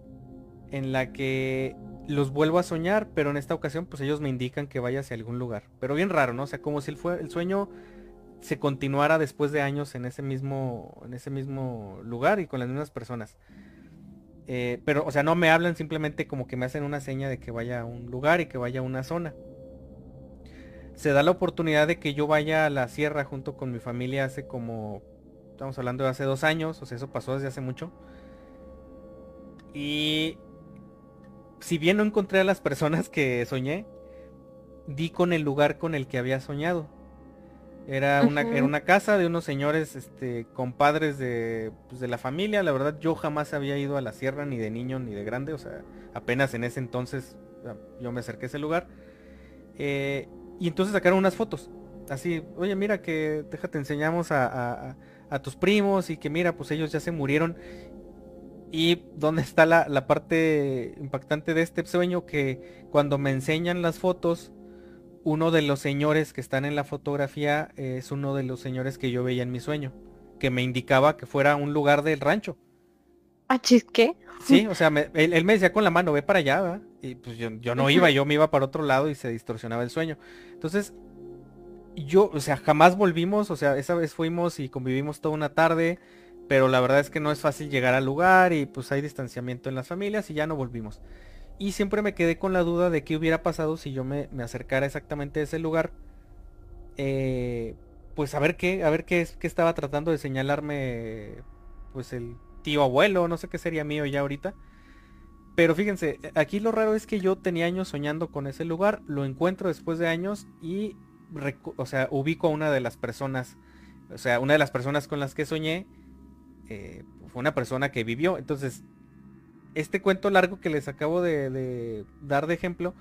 en la que los vuelvo a soñar, pero en esta ocasión pues ellos me indican que vaya hacia algún lugar. Pero bien raro, ¿no? O sea, como si el, el sueño se continuara después de años en ese mismo en ese mismo lugar y con las mismas personas. Eh, pero, o sea, no me hablan simplemente como que me hacen una seña de que vaya a un lugar y que vaya a una zona. Se da la oportunidad de que yo vaya a la sierra junto con mi familia hace como, estamos hablando de hace dos años, o sea, eso pasó desde hace mucho. Y si bien no encontré a las personas que soñé, di con el lugar con el que había soñado. Era una, era una casa de unos señores, este, compadres de, pues, de la familia. La verdad, yo jamás había ido a la sierra, ni de niño, ni de grande. O sea, apenas en ese entonces yo me acerqué a ese lugar. Eh, y entonces sacaron unas fotos. Así, oye, mira que, déjate, enseñamos a, a, tus primos y que mira, pues ellos ya se murieron. Y dónde está la, la parte impactante de este sueño, que cuando me enseñan las fotos, uno de los señores que están en la fotografía es uno de los señores que yo veía en mi sueño, que me indicaba que fuera un lugar del rancho. ¿Ah, qué? Sí, o sea, él, me decía con la mano, ve para allá, y pues yo, no iba, yo me iba para otro lado y se distorsionaba el sueño. Entonces, yo, o sea, jamás volvimos, o sea, esa vez fuimos y convivimos toda una tarde, pero la verdad es que no es fácil llegar al lugar y pues hay distanciamiento en las familias y ya no volvimos. Y siempre me quedé con la duda de qué hubiera pasado si yo me, acercara exactamente a ese lugar. Eh, pues a ver qué, a ver qué, qué estaba tratando de señalarme, pues el tío abuelo, no sé qué sería mío ya ahorita. Pero fíjense, aquí lo raro es que yo tenía años soñando con ese lugar, lo encuentro después de años y, o sea, ubico a una de las personas, o sea, una de las personas con las que soñé, eh, fue una persona que vivió. Entonces, este cuento largo que les acabo de, dar de ejemplo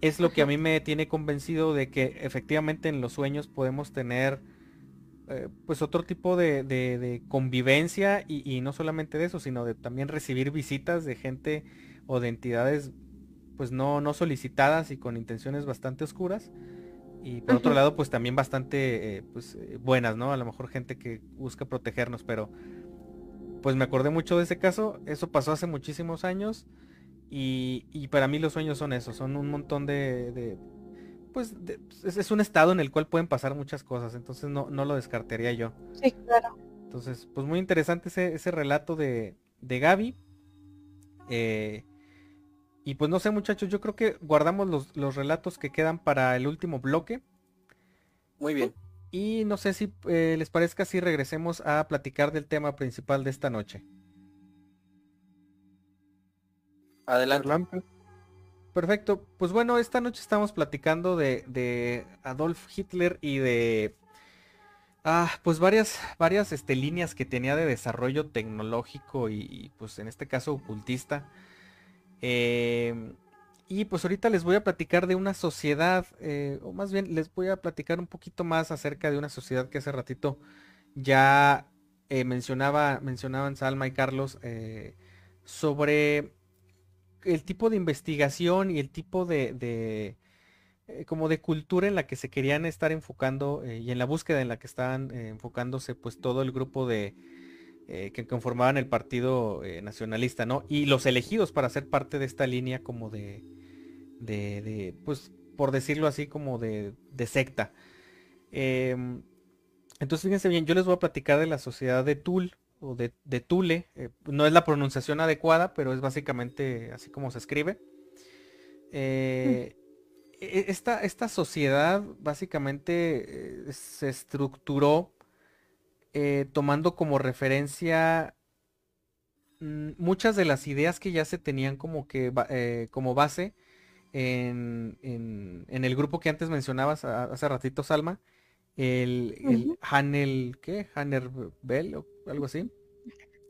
es lo que a mí me tiene convencido de que efectivamente en los sueños podemos tener eh, pues otro tipo de, convivencia y, no solamente de eso, sino de también recibir visitas de gente o de entidades pues no, no solicitadas y con intenciones bastante oscuras. Y por otro lado, pues también bastante eh, pues, eh, buenas, ¿no? A lo mejor gente que busca protegernos, pero pues me acordé mucho de ese caso. Eso pasó hace muchísimos años. Y, para mí los sueños son eso, son un montón de... pues es, un estado en el cual pueden pasar muchas cosas, entonces no, no lo descartaría yo. Sí, claro. Entonces, pues muy interesante ese, ese relato de, de Gaby. Eh, y pues no sé muchachos, yo creo que guardamos los, los relatos que quedan para el último bloque. Muy bien. Y no sé si eh, les parezca si regresemos a platicar del tema principal de esta noche. Adelante. Perfecto. Pues bueno, esta noche estamos platicando de, Adolf Hitler y de ah, pues varias, varias este, líneas que tenía de desarrollo tecnológico y, pues en este caso ocultista. Eh, y pues ahorita les voy a platicar de una sociedad, eh, o más bien les voy a platicar un poquito más acerca de una sociedad que hace ratito ya eh, mencionaba, mencionaban Salma y Carlos eh, sobre el tipo de investigación y el tipo de, como de cultura en la que se querían estar enfocando y en la búsqueda en la que estaban enfocándose pues todo el grupo de que conformaban el partido nacionalista, ¿no? Y los elegidos para ser parte de esta línea como de, de, pues, por decirlo así, como de, secta. Em, entonces, fíjense bien, yo les voy a platicar de la sociedad de Tul, o de, Tule. Eh, no es la pronunciación adecuada, pero es básicamente así como se escribe. Eh, e, esta, esta, sociedad básicamente eh, se estructuró tomando como referencia mm, muchas de las ideas que ya se tenían como que como base en, en, el grupo que antes mencionabas hace ratito, Salma, el, el Hanel, ¿qué? Hanner Bell o algo así.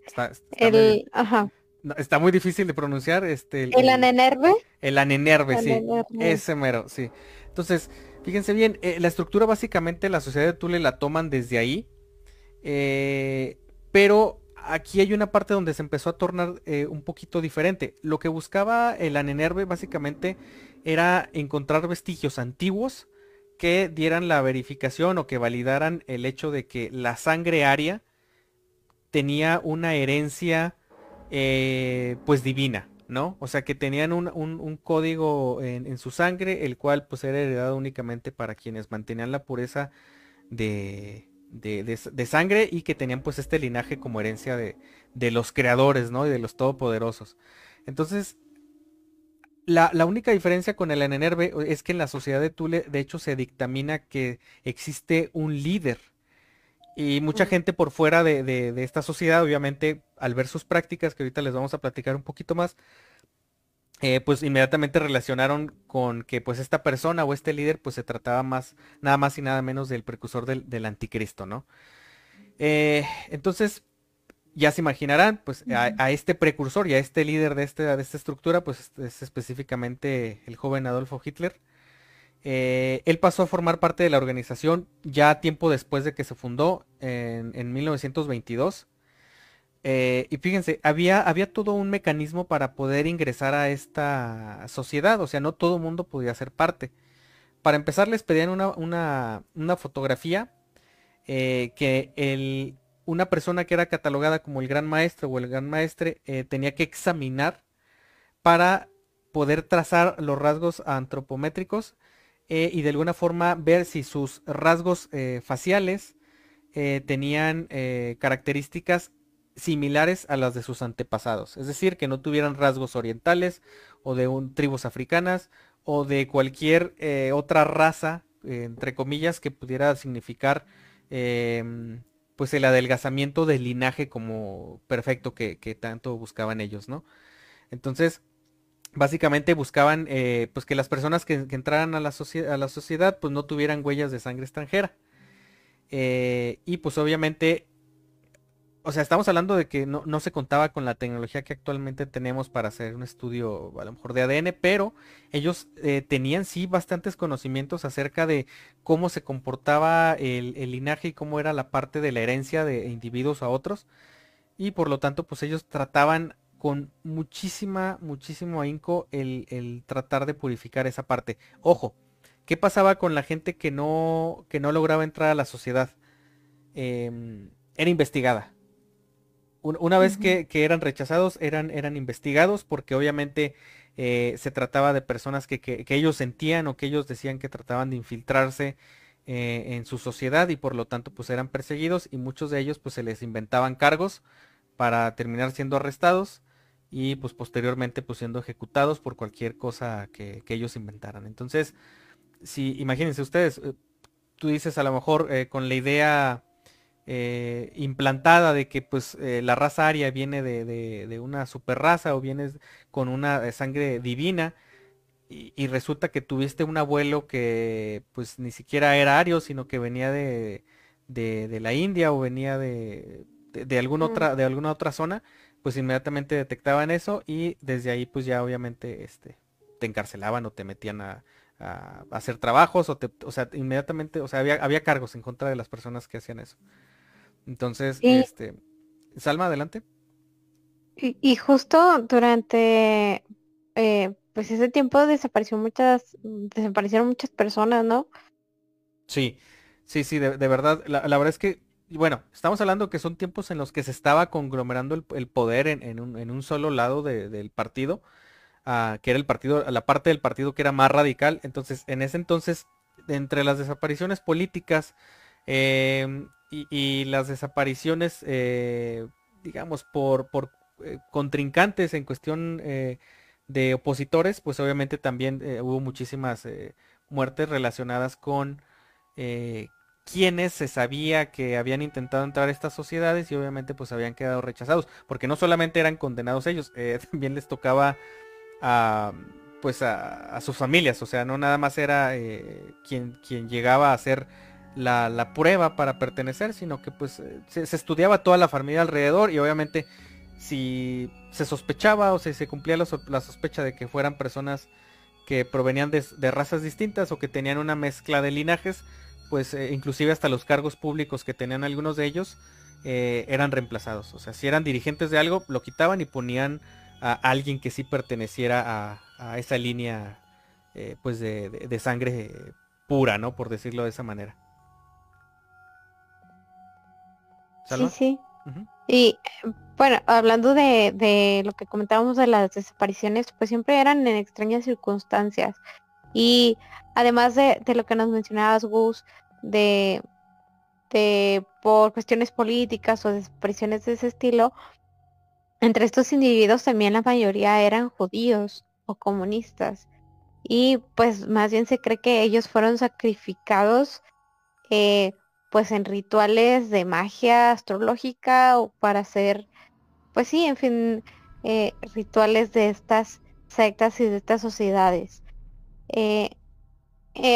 Está, el, ajá. está muy difícil de pronunciar. Este, el, el Anenerve. El Anenerve, sí. Ese mero, sí. Entonces, fíjense bien, eh, la estructura básicamente la sociedad de Tule la toman desde ahí. Eh, pero aquí hay una parte donde se empezó a tornar eh, un poquito diferente. Lo que buscaba el Anenerve básicamente era encontrar vestigios antiguos que dieran la verificación o que validaran el hecho de que la sangre aria tenía una herencia eh, pues divina, ¿no? O sea que tenían un, código en, en, su sangre, el cual pues era heredado únicamente para quienes mantenían la pureza de, de, sangre y que tenían pues este linaje como herencia de, de los creadores, ¿no? Y de los todopoderosos. Entonces, la, única diferencia con el Enenerve es que en la sociedad de Tule, de hecho, se dictamina que existe un líder. Y mucha gente por fuera de, esta sociedad, obviamente, al ver sus prácticas, que ahorita les vamos a platicar un poquito más, eh, pues inmediatamente relacionaron con que pues esta persona o este líder pues se trataba más, nada más y nada menos del precursor del, anticristo, ¿no? Eh, entonces, ya se imaginarán, pues a, este precursor y a este líder de, este, de esta estructura, pues es, específicamente el joven Adolfo Hitler. Eh, él pasó a formar parte de la organización ya tiempo después de que se fundó en, 1922. Eh, y fíjense, había, había todo un mecanismo para poder ingresar a esta sociedad, o sea, no todo el mundo podía ser parte. Para empezar, les pedían una, fotografía eh, que el, una persona que era catalogada como el gran maestro o el gran maestre eh, tenía que examinar para poder trazar los rasgos antropométricos y de alguna forma ver si sus rasgos faciales tenían características similares a las de sus antepasados. Es decir, que no tuvieran rasgos orientales o de un, tribus africanas o de cualquier otra raza, entre comillas, que pudiera significar em, pues el adelgazamiento del linaje como perfecto que, tanto buscaban ellos, ¿no? Entonces, básicamente buscaban eh, pues que las personas que, entraran a la, a la, sociedad pues no tuvieran huellas de sangre extranjera. Eh, y pues obviamente o sea, estamos hablando de que no, se contaba con la tecnología que actualmente tenemos para hacer un estudio a lo mejor de ADN, pero ellos eh, tenían sí bastantes conocimientos acerca de cómo se comportaba el, linaje y cómo era la parte de la herencia de individuos a otros. Y por lo tanto, pues ellos trataban con muchísima, muchísimo ahínco el, tratar de purificar esa parte. Ojo, ¿qué pasaba con la gente que no, que no lograba entrar a la sociedad? Em, era investigada una vez que, eran rechazados, eran, eran investigados porque obviamente eh, se trataba de personas que, ellos sentían o que ellos decían que trataban de infiltrarse eh, en su sociedad y por lo tanto pues eran perseguidos y muchos de ellos pues se les inventaban cargos para terminar siendo arrestados y pues posteriormente pues siendo ejecutados por cualquier cosa que, ellos inventaran. Entonces, si imagínense ustedes, eh, tú dices a lo mejor con la idea eh, implantada de que pues eh, la raza aria viene de, una super raza o vienes con una eh, sangre divina y, resulta que tuviste un abuelo que pues ni siquiera era ario sino que venía de, la India o venía de, alguna mm. otra de alguna otra zona pues inmediatamente detectaban eso y desde ahí pues ya obviamente este te encarcelaban o te metían a, hacer trabajos o, te, o sea inmediatamente o sea había, había cargos en contra de las personas que hacían eso entonces, este, Salma, adelante. Y, justo durante eh, pues ese tiempo desapareció muchas, desaparecieron muchas personas, ¿no? Sí, sí, sí, de, verdad. La, verdad es que, bueno, estamos hablando que son tiempos en los que se estaba conglomerando el, poder en, un, solo lado del partido, ah, que era el partido, la parte del partido que era más radical. Entonces, en ese entonces, entre las desapariciones políticas, eh, y, las desapariciones, eh, digamos, por, por eh, contrincantes en cuestión eh, de opositores, pues obviamente también hubo muchísimas muertes relacionadas con quienes se sabía que habían intentado entrar a estas sociedades y obviamente pues habían quedado rechazados, porque no solamente eran condenados ellos, también les tocaba a pues a, sus familias, o sea, no nada más era quien, quien llegaba a ser la, prueba para pertenecer, sino que pues eh, se, estudiaba toda la familia alrededor y obviamente si se sospechaba o si se cumplía la, sospecha de que fueran personas que provenían de, razas distintas o que tenían una mezcla de linajes, pues eh, inclusive hasta los cargos públicos que tenían algunos de ellos eh, eran reemplazados. O sea, si eran dirigentes de algo, lo quitaban y ponían a alguien que sí perteneciera a, esa línea pues de sangre pura, ¿no? Por decirlo de esa manera. Sí, sí. Y bueno, hablando de, lo que comentábamos de las desapariciones, pues siempre eran en extrañas circunstancias. Y además de, lo que nos mencionabas, Gus, de de por cuestiones políticas o despresiones de ese estilo, entre estos individuos también la mayoría eran judíos o comunistas. Y pues más bien se cree que ellos fueron sacrificados eh, pues en rituales de magia astrológica o para hacer, pues sí, en fin, eh, rituales de estas sectas y de estas sociedades. Eh,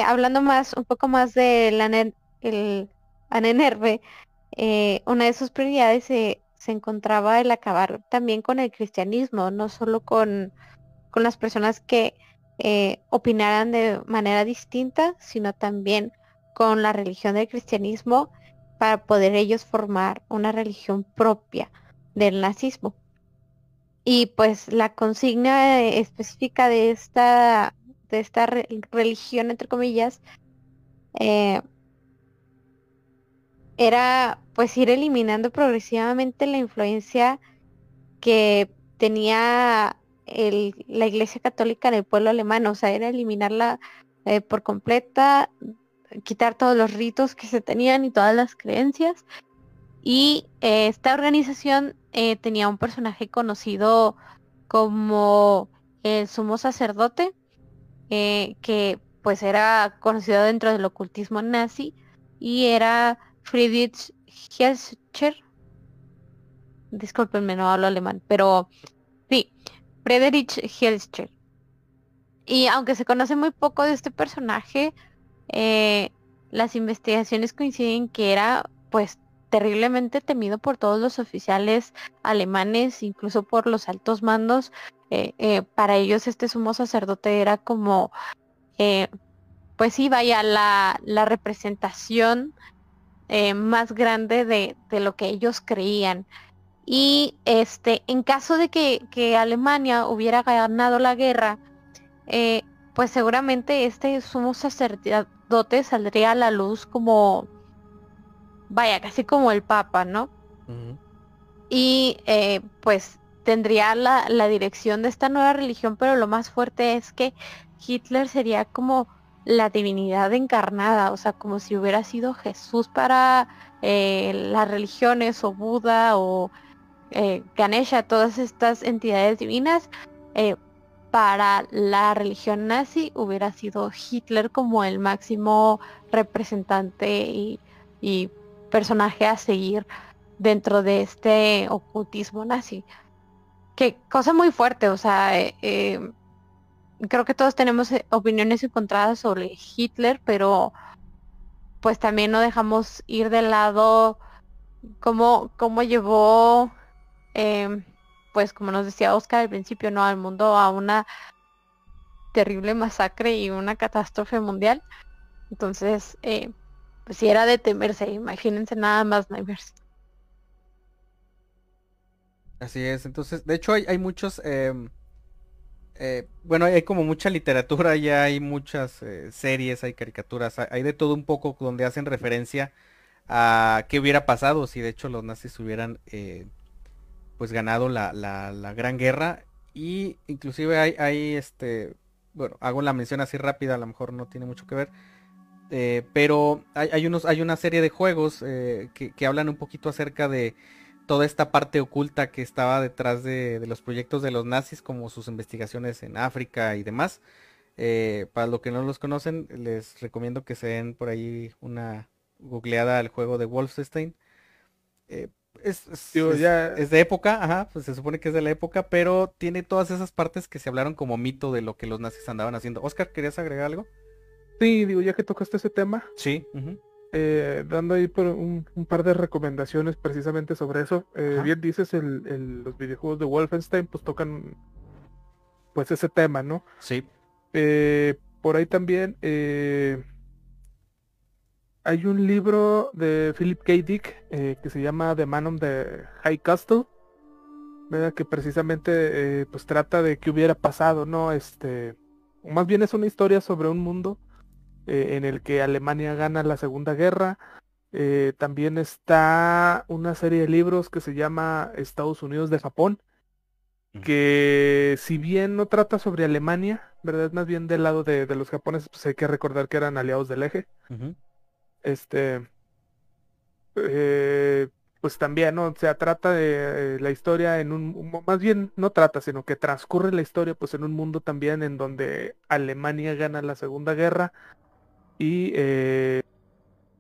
hablando más, un poco más del el Anenerve, una de sus prioridades se se encontraba el acabar también con el cristianismo, no solo con, con las personas que eh, opinaran de manera distinta, sino también con la religión del cristianismo para poder ellos formar una religión propia del nazismo. Y pues la consigna específica de esta, de esta religión, entre comillas, eh, era pues ir eliminando progresivamente la influencia que tenía la Iglesia Católica en el pueblo alemán, o sea, era eliminarla eh, por completa, quitar todos los ritos que se tenían y todas las creencias. Y eh, esta organización eh, tenía un personaje conocido como el sumo sacerdote, que pues era conocido dentro del ocultismo nazi y era Friedrich Helscher. Disculpenme, no hablo alemán, pero sí, Friedrich Helscher. Y aunque se conoce muy poco de este personaje, eh, las investigaciones coinciden que era pues terriblemente temido por todos los oficiales alemanes, incluso por los altos mandos. Eh, eh, para ellos este sumo sacerdote era como, pues sí, vaya, la, la representación más grande de, lo que ellos creían. Y este, en caso de que, Alemania hubiera ganado la guerra, pues seguramente este sumo sacerdote saldría a la luz como, vaya, casi como el Papa, ¿no? Y eh, pues tendría la, la dirección de esta nueva religión, pero lo más fuerte es que Hitler sería como la divinidad encarnada, o sea, como si hubiera sido Jesús para eh, las religiones o Buda o eh, Ganesha, todas estas entidades divinas, eh, para la religión nazi hubiera sido Hitler como el máximo representante y, personaje a seguir dentro de este ocultismo nazi. Que cosa muy fuerte, o sea, creo que todos tenemos eh, opiniones encontradas sobre Hitler, pero pues también no dejamos ir de lado cómo, cómo llevó, em, pues como nos decía Oscar al principio, ¿no? Al mundo a una terrible masacre y una catástrofe mundial. Entonces, eh, pues si era de temerse, imagínense nada más Nightmares. Así es, entonces, de hecho hay, hay muchos... Em, eh, bueno, hay como mucha literatura, ya hay muchas eh, series, hay caricaturas, hay de todo un poco donde hacen referencia a qué hubiera pasado si de hecho los nazis hubieran pues ganado la, la, gran guerra y inclusive hay, hay, este, bueno, hago la mención así rápida, a lo mejor no tiene mucho que ver, pero hay, hay, unos, hay una serie de juegos que, que hablan un poquito acerca de toda esta parte oculta que estaba detrás de, los proyectos de los nazis, como sus investigaciones en África y demás. Eh, para los que no los conocen, les recomiendo que se den por ahí una googleada al juego de Wolfenstein. Es, de época, ajá, pues se supone que es de la época, pero tiene todas esas partes que se hablaron como mito de lo que los nazis andaban haciendo. Oscar, ¿querías agregar algo? Sí, digo, ya que tocaste ese tema. Sí. Eh, dando ahí por un, par de recomendaciones precisamente sobre eso. Eh, bien dices, el, los videojuegos de Wolfenstein pues tocan pues ese tema, ¿no? Sí. Eh, por ahí también hay un libro de Philip K. Dick que se llama The Man on the High Castle, ¿verdad? que precisamente pues trata de qué hubiera pasado, ¿no? Este, más bien es una historia sobre un mundo eh, en el que Alemania gana la Segunda Guerra. Eh, también está una serie de libros que se llama Estados Unidos de Japón, que si bien no trata sobre Alemania, ¿verdad? Más bien del lado de, los japoneses, pues hay que recordar que eran aliados del eje. Este. eh, pues también, ¿no? O sea, trata de eh, la historia en un, más bien no trata, sino que transcurre la historia pues en un mundo también en donde Alemania gana la Segunda Guerra y eh,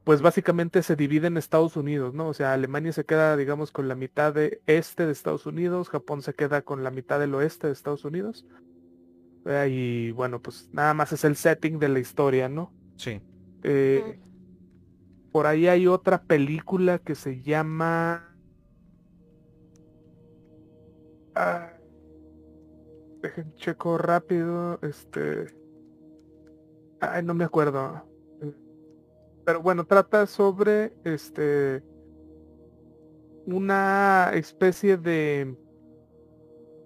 pues básicamente se divide en Estados Unidos, ¿no? O sea, Alemania se queda, digamos, con la mitad de este de Estados Unidos, Japón se queda con la mitad del oeste de Estados Unidos. Y bueno, pues nada más es el setting de la historia, ¿no? Sí. Eh, por ahí hay otra película que se llama... Ah, dejen checo rápido, este... Ay, no me acuerdo. Pero bueno, trata sobre este una especie de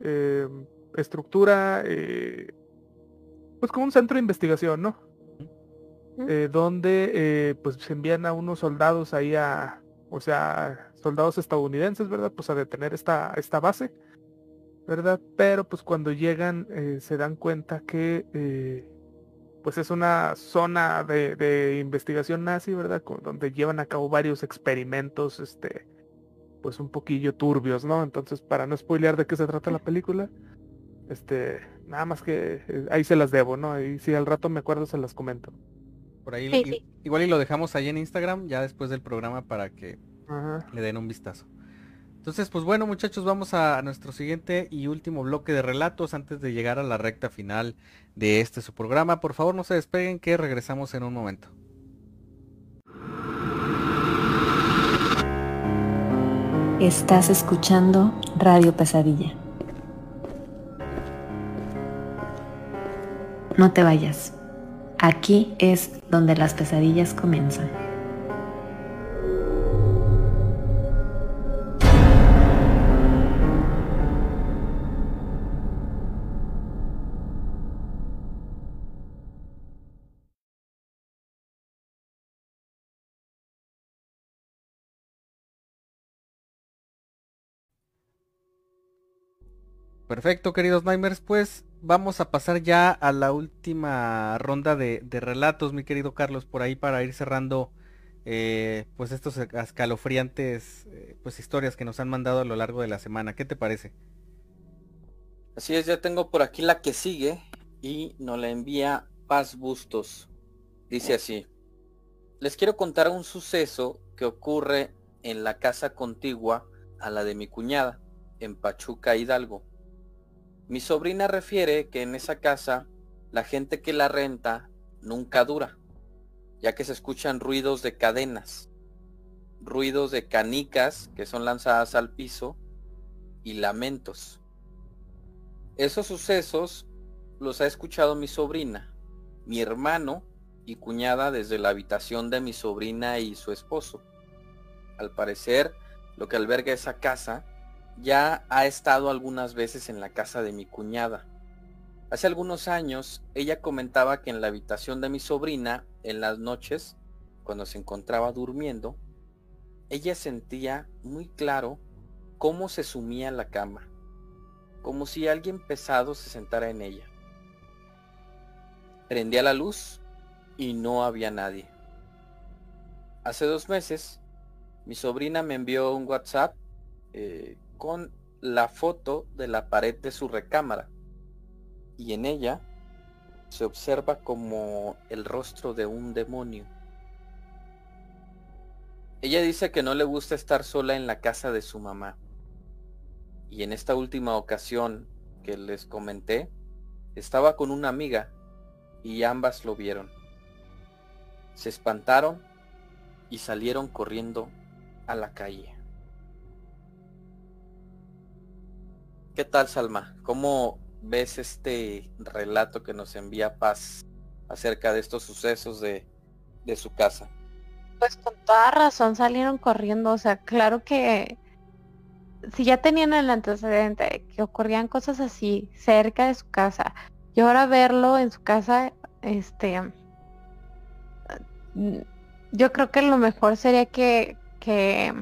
eh, estructura, eh, pues como un centro de investigación, ¿no? Eh, donde eh, pues se envían a unos soldados ahí a, o sea, soldados estadounidenses, ¿verdad? Pues a detener esta, esta base, ¿verdad? Pero pues cuando llegan eh, se dan cuenta que pues es una zona de, investigación nazi, ¿verdad? donde llevan a cabo varios experimentos, este, pues un poquillo turbios, ¿no? Entonces, para no spoilear de qué se trata la película, este, nada más que ahí se las debo, ¿no? Y si al rato me acuerdo se las comento. Por ahí igual y lo dejamos ahí en Instagram ya después del programa para que le den un vistazo. Entonces, pues bueno muchachos, vamos a, nuestro siguiente y último bloque de relatos antes de llegar a la recta final de este su programa. Por favor no se despeguen que regresamos en un momento. Estás escuchando Radio Pesadilla. No te vayas. Aquí es donde las pesadillas comienzan. Perfecto, queridos Nightmares, pues vamos a pasar ya a la última ronda de, relatos, mi querido Carlos, por ahí para ir cerrando eh, pues estos escalofriantes eh, pues historias que nos han mandado a lo largo de la semana. ¿Qué te parece? Así es, ya tengo por aquí la que sigue y nos la envía Paz Bustos. Dice así. Les quiero contar un suceso que ocurre en la casa contigua a la de mi cuñada, en Pachuca, Hidalgo. Mi sobrina refiere que en esa casa la gente que la renta nunca dura, ya que se escuchan ruidos de cadenas, ruidos de canicas que son lanzadas al piso y lamentos. Esos sucesos los ha escuchado mi sobrina, mi hermano y cuñada desde la habitación de mi sobrina y su esposo. Al parecer, lo que alberga esa casa ya ha estado algunas veces en la casa de mi cuñada. Hace algunos años ella comentaba que en la habitación de mi sobrina, en las noches, cuando se encontraba durmiendo, ella sentía muy claro cómo se sumía la cama, como si alguien pesado se sentara en ella. Prendía la luz y no había nadie. Hace dos meses, mi sobrina me envió un WhatsApp eh, con la foto de la pared de su recámara y en ella se observa como el rostro de un demonio. Ella dice que no le gusta estar sola en la casa de su mamá. Y en esta última ocasión que les comenté, estaba con una amiga y ambas lo vieron. Se espantaron y salieron corriendo a la calle. ¿Qué tal, Salma? ¿Cómo ves este relato que nos envía Paz acerca de estos sucesos de, su casa? Pues con toda razón salieron corriendo, o sea, claro que si ya tenían el antecedente que ocurrían cosas así cerca de su casa y ahora verlo en su casa, este, yo creo que lo mejor sería que, que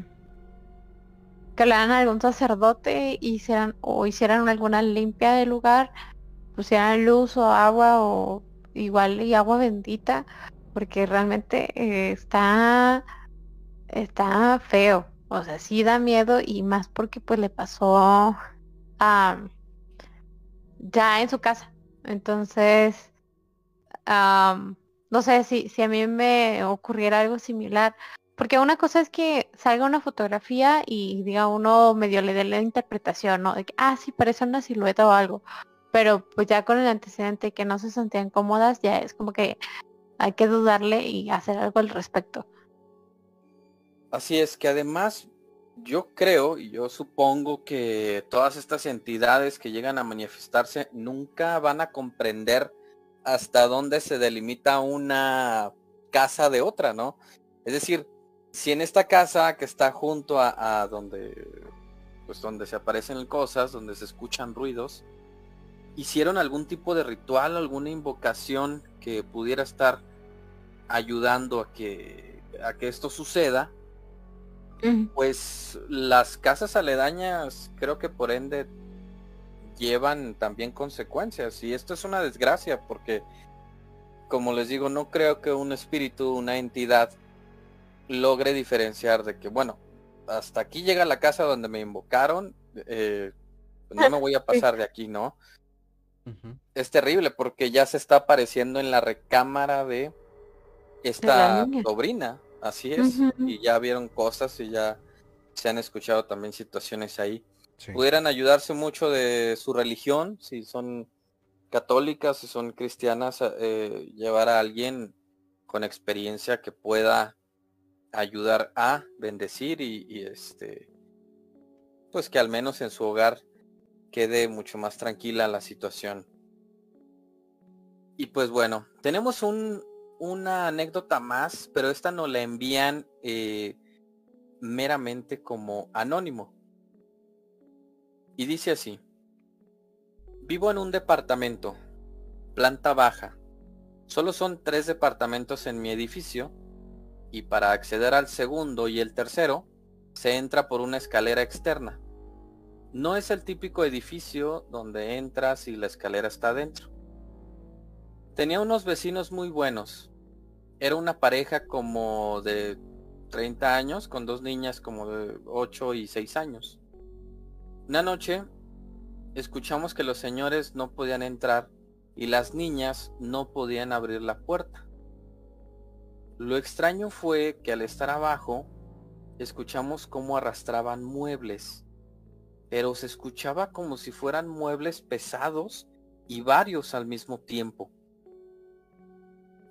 que dan a algún sacerdote hicieran, o hicieran alguna limpia del lugar, pusieran luz o agua o igual y agua bendita, porque realmente eh, está está feo. O sea, sí da miedo y más porque pues le pasó ya en su casa. Entonces, no sé si, si a mí me ocurriera algo similar. Porque una cosa es que salga una fotografía y diga uno medio le dé la interpretación, ¿no? De que, ah, sí, parece una silueta o algo. Pero pues ya con el antecedente que no se sentían cómodas, ya es como que hay que dudarle y hacer algo al respecto. Así es que además yo creo y yo supongo que todas estas entidades que llegan a manifestarse nunca van a comprender hasta dónde se delimita una casa de otra, ¿no? Es decir, si en esta casa que está junto a, donde pues donde se aparecen cosas, donde se escuchan ruidos, hicieron algún tipo de ritual, alguna invocación que pudiera estar ayudando a que a que esto suceda, pues las casas aledañas creo que por ende llevan también consecuencias y esto es una desgracia porque como les digo no creo que un espíritu una entidad logre diferenciar de que bueno hasta aquí llega la casa donde me invocaron eh, no me voy a pasar de aquí no es terrible porque ya se está apareciendo en la recámara de esta sobrina así es y ya vieron cosas y ya se han escuchado también situaciones ahí. Pudieran ayudarse mucho de su religión, si son católicas, si son cristianas, eh, llevar a alguien con experiencia que pueda ayudar a bendecir y, este pues que al menos en su hogar quede mucho más tranquila la situación. Y pues bueno, tenemos un, una anécdota más, pero esta nos la envían eh, meramente como anónimo. Y dice así. Vivo en un departamento, planta baja. Solo son tres departamentos en mi edificio y para acceder al segundo y el tercero se entra por una escalera externa. No es el típico edificio donde entras y la escalera está adentro. Tenía unos vecinos muy buenos. Era una pareja como de 30 años con dos niñas como de 8 y 6 años. Una noche escuchamos que los señores no podían entrar y las niñas no podían abrir la puerta. Lo extraño fue que al estar abajo escuchamos cómo arrastraban muebles, pero se escuchaba como si fueran muebles pesados y varios al mismo tiempo.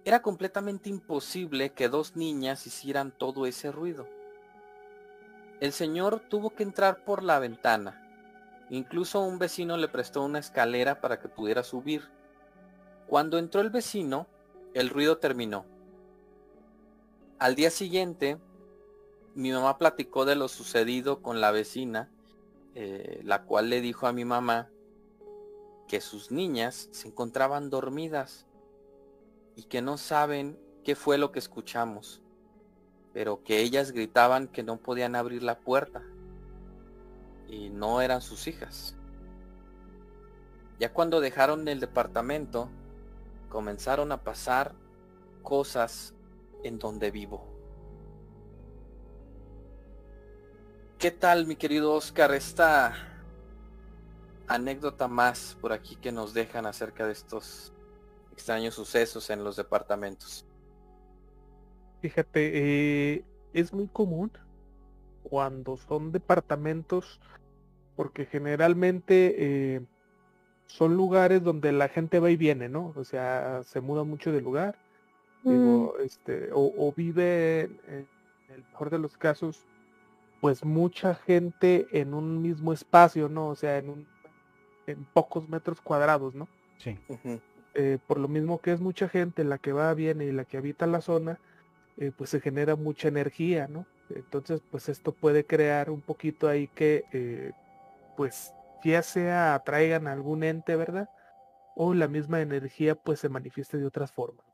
Era completamente imposible que dos niñas hicieran todo ese ruido. El señor tuvo que entrar por la ventana Incluso un vecino le prestó una escalera para que pudiera subir. Cuando entró el vecino, el ruido terminó. Al día siguiente, mi mamá platicó de lo sucedido con la vecina, eh, la cual le dijo a mi mamá que sus niñas se encontraban dormidas y que no saben qué fue lo que escuchamos, pero que ellas gritaban que no podían abrir la puerta y no eran sus hijas. Ya cuando dejaron el departamento, comenzaron a pasar cosas en donde vivo. ¿Qué tal, mi querido Oscar? Esta anécdota más por aquí que nos dejan acerca de estos extraños sucesos en los departamentos. Fíjate, eh, es muy común cuando son departamentos, porque generalmente eh, son lugares donde la gente va y viene, ¿no? O sea, se muda mucho de lugar, mm. este, o, vive, en el mejor de los casos, pues mucha gente en un mismo espacio, ¿no? O sea, en, un, en pocos metros cuadrados, ¿no? Sí. Eh, por lo mismo que es mucha gente la que va, viene y la que habita la zona, eh, pues se genera mucha energía, ¿no? Entonces, pues esto puede crear un poquito ahí que, eh, pues, ya sea atraigan algún ente, ¿verdad? O la misma energía, pues, se manifieste de otras formas.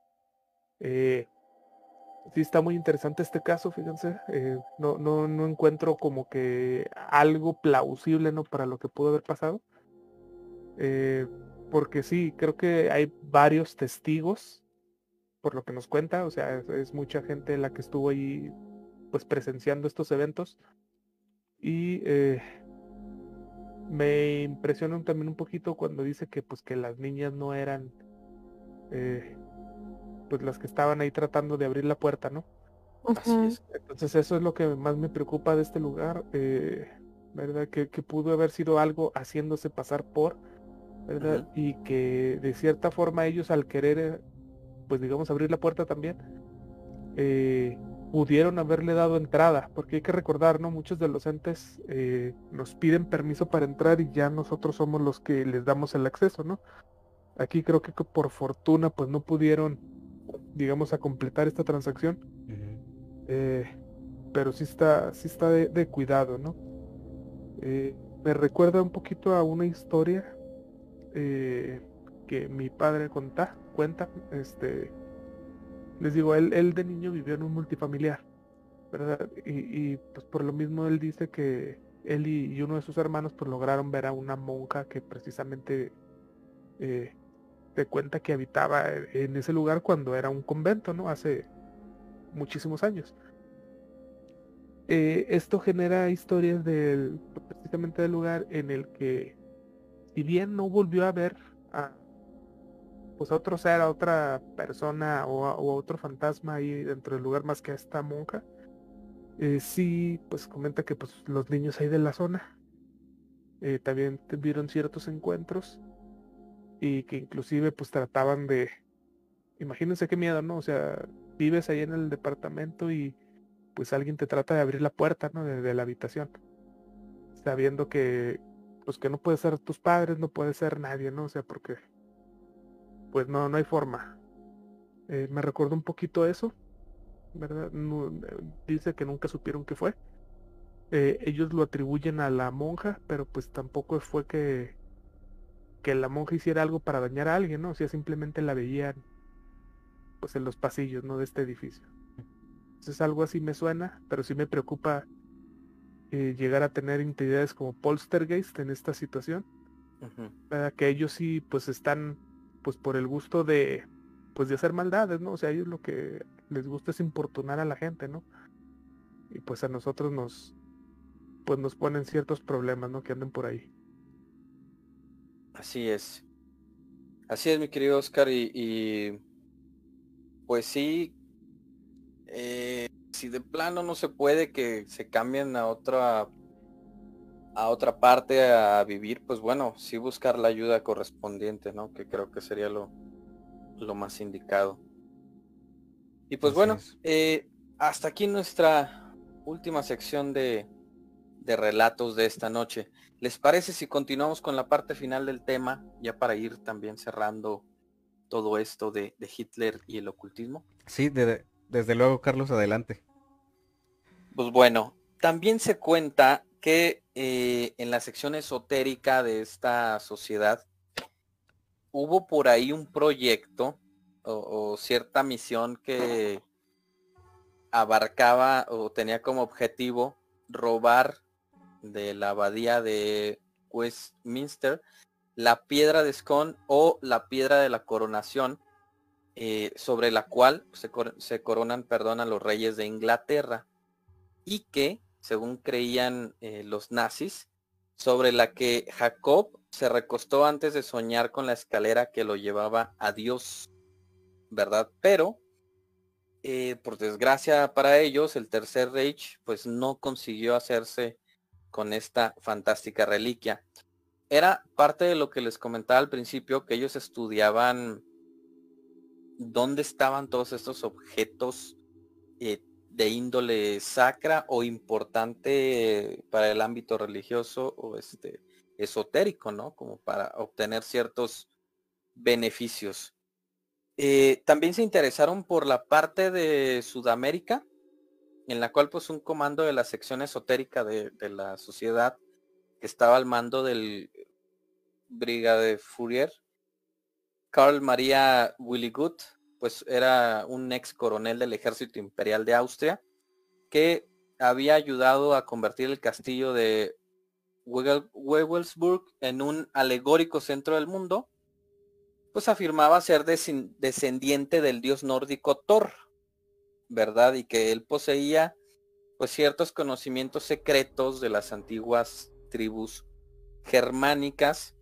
Eh, sí está muy interesante este caso, fíjense. Eh, no, no, no encuentro como que algo plausible, ¿no? Para lo que pudo haber pasado. porque sí, creo que hay varios testigos, por lo que nos cuenta. O sea, es, mucha gente la que estuvo ahí pues presenciando estos eventos. Y eh, me impresiona también un poquito cuando dice que pues que las niñas no eran eh, pues las que estaban ahí tratando de abrir la puerta, ¿no? Entonces eso es lo que más me preocupa de este lugar, eh, ¿verdad? Que, pudo haber sido algo haciéndose pasar por, ¿verdad? Y que de cierta forma ellos al querer, pues digamos, abrir la puerta también, eh, pudieron haberle dado entrada, porque hay que recordar, ¿no? Muchos de los entes eh, nos piden permiso para entrar y ya nosotros somos los que les damos el acceso, ¿no? Aquí creo que por fortuna pues no pudieron, digamos, a completar esta transacción. Eh, pero sí está, sí está de, cuidado, ¿no? Eh, me recuerda un poquito a una historia que mi padre cuenta, cuenta, este, les digo, él, él de niño vivió en un multifamiliar, ¿verdad? Y, pues por lo mismo él dice que él y, uno de sus hermanos pues lograron ver a una monja que precisamente eh, te cuenta que habitaba en ese lugar cuando era un convento, ¿no? Hace muchísimos años. Eh, esto genera historias del, precisamente del lugar en el que, si bien no volvió a ver a, pues a otro ser, a otra persona o a, otro fantasma ahí dentro del lugar más que a esta monja. Eh, sí, pues comenta que pues los niños ahí de la zona eh, también vieron ciertos encuentros y que inclusive pues trataban de, imagínense qué miedo, ¿no? O sea, vives ahí en el departamento y pues alguien te trata de abrir la puerta, ¿no? De, la habitación, sabiendo que pues que no puede ser tus padres, no puede ser nadie, ¿no? O sea, porque pues no, no hay forma. Eh, me recuerdo un poquito eso, ¿verdad? dice que nunca supieron qué fue. Eh, ellos lo atribuyen a la monja, pero pues tampoco fue que, que la monja hiciera algo para dañar a alguien, ¿no? O sea, simplemente la veían pues en los pasillos, ¿no? De este edificio. Entonces algo así me suena, pero sí me preocupa eh, llegar a tener entidades como Polstergeist en esta situación. Que ellos sí pues están pues por el gusto de pues de hacer maldades, ¿no? O sea, ellos lo que les gusta es importunar a la gente, ¿no? Y pues a nosotros nos pues nos ponen ciertos problemas, ¿no? Que anden por ahí. Así es. Así es, mi querido Oscar, y, pues sí, eh, si de plano no se puede que se cambien a otra a otra parte a vivir, pues bueno, sí buscar la ayuda correspondiente, ¿no? Que creo que sería lo, lo más indicado. Y pues bueno, eh, hasta aquí nuestra última sección de, de relatos de esta noche. ¿Les parece si continuamos con la parte final del tema, ya para ir también cerrando todo esto de, de Hitler y el ocultismo? Sí, desde luego, Carlos, adelante. Pues bueno, también se cuenta que eh, en la sección esotérica de esta sociedad hubo por ahí un proyecto o, cierta misión que abarcaba o tenía como objetivo robar de la abadía de Westminster la piedra de Scone o la piedra de la coronación eh, sobre la cual se, coronan perdón, a los reyes de Inglaterra y que según creían eh, los nazis, sobre la que Jacob se recostó antes de soñar con la escalera que lo llevaba a Dios, ¿verdad? Pero, eh, por desgracia para ellos, el Tercer Reich pues no consiguió hacerse con esta fantástica reliquia. Era parte de lo que les comentaba al principio, que ellos estudiaban dónde estaban todos estos objetos eh, de índole sacra o importante para el ámbito religioso o este esotérico, ¿no? Como para obtener ciertos beneficios. Eh, también se interesaron por la parte de Sudamérica, en la cual pues un comando de la sección esotérica de, la sociedad que estaba al mando del Brigade Fourier, Carl María Willigut, pues era un ex coronel del ejército imperial de Austria que había ayudado a convertir el castillo de Wewelsburg en un alegórico centro del mundo, pues afirmaba ser descendiente del dios nórdico Thor, ¿verdad? Y que él poseía pues ciertos conocimientos secretos de las antiguas tribus germánicas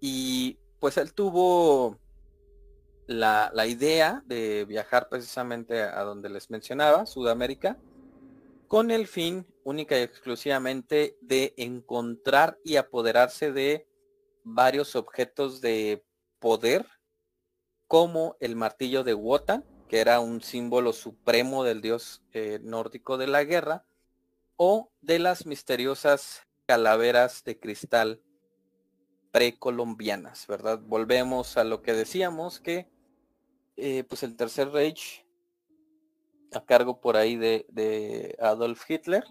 y pues él tuvo la, la, idea de viajar precisamente a donde les mencionaba, Sudamérica, con el fin única y exclusivamente de encontrar y apoderarse de varios objetos de poder, como el martillo de Wotan, que era un símbolo supremo del dios eh, nórdico de la guerra, o de las misteriosas calaveras de cristal precolombianas, ¿verdad? Volvemos a lo que decíamos que eh, pues el tercer Reich a cargo por ahí de, Adolf Hitler,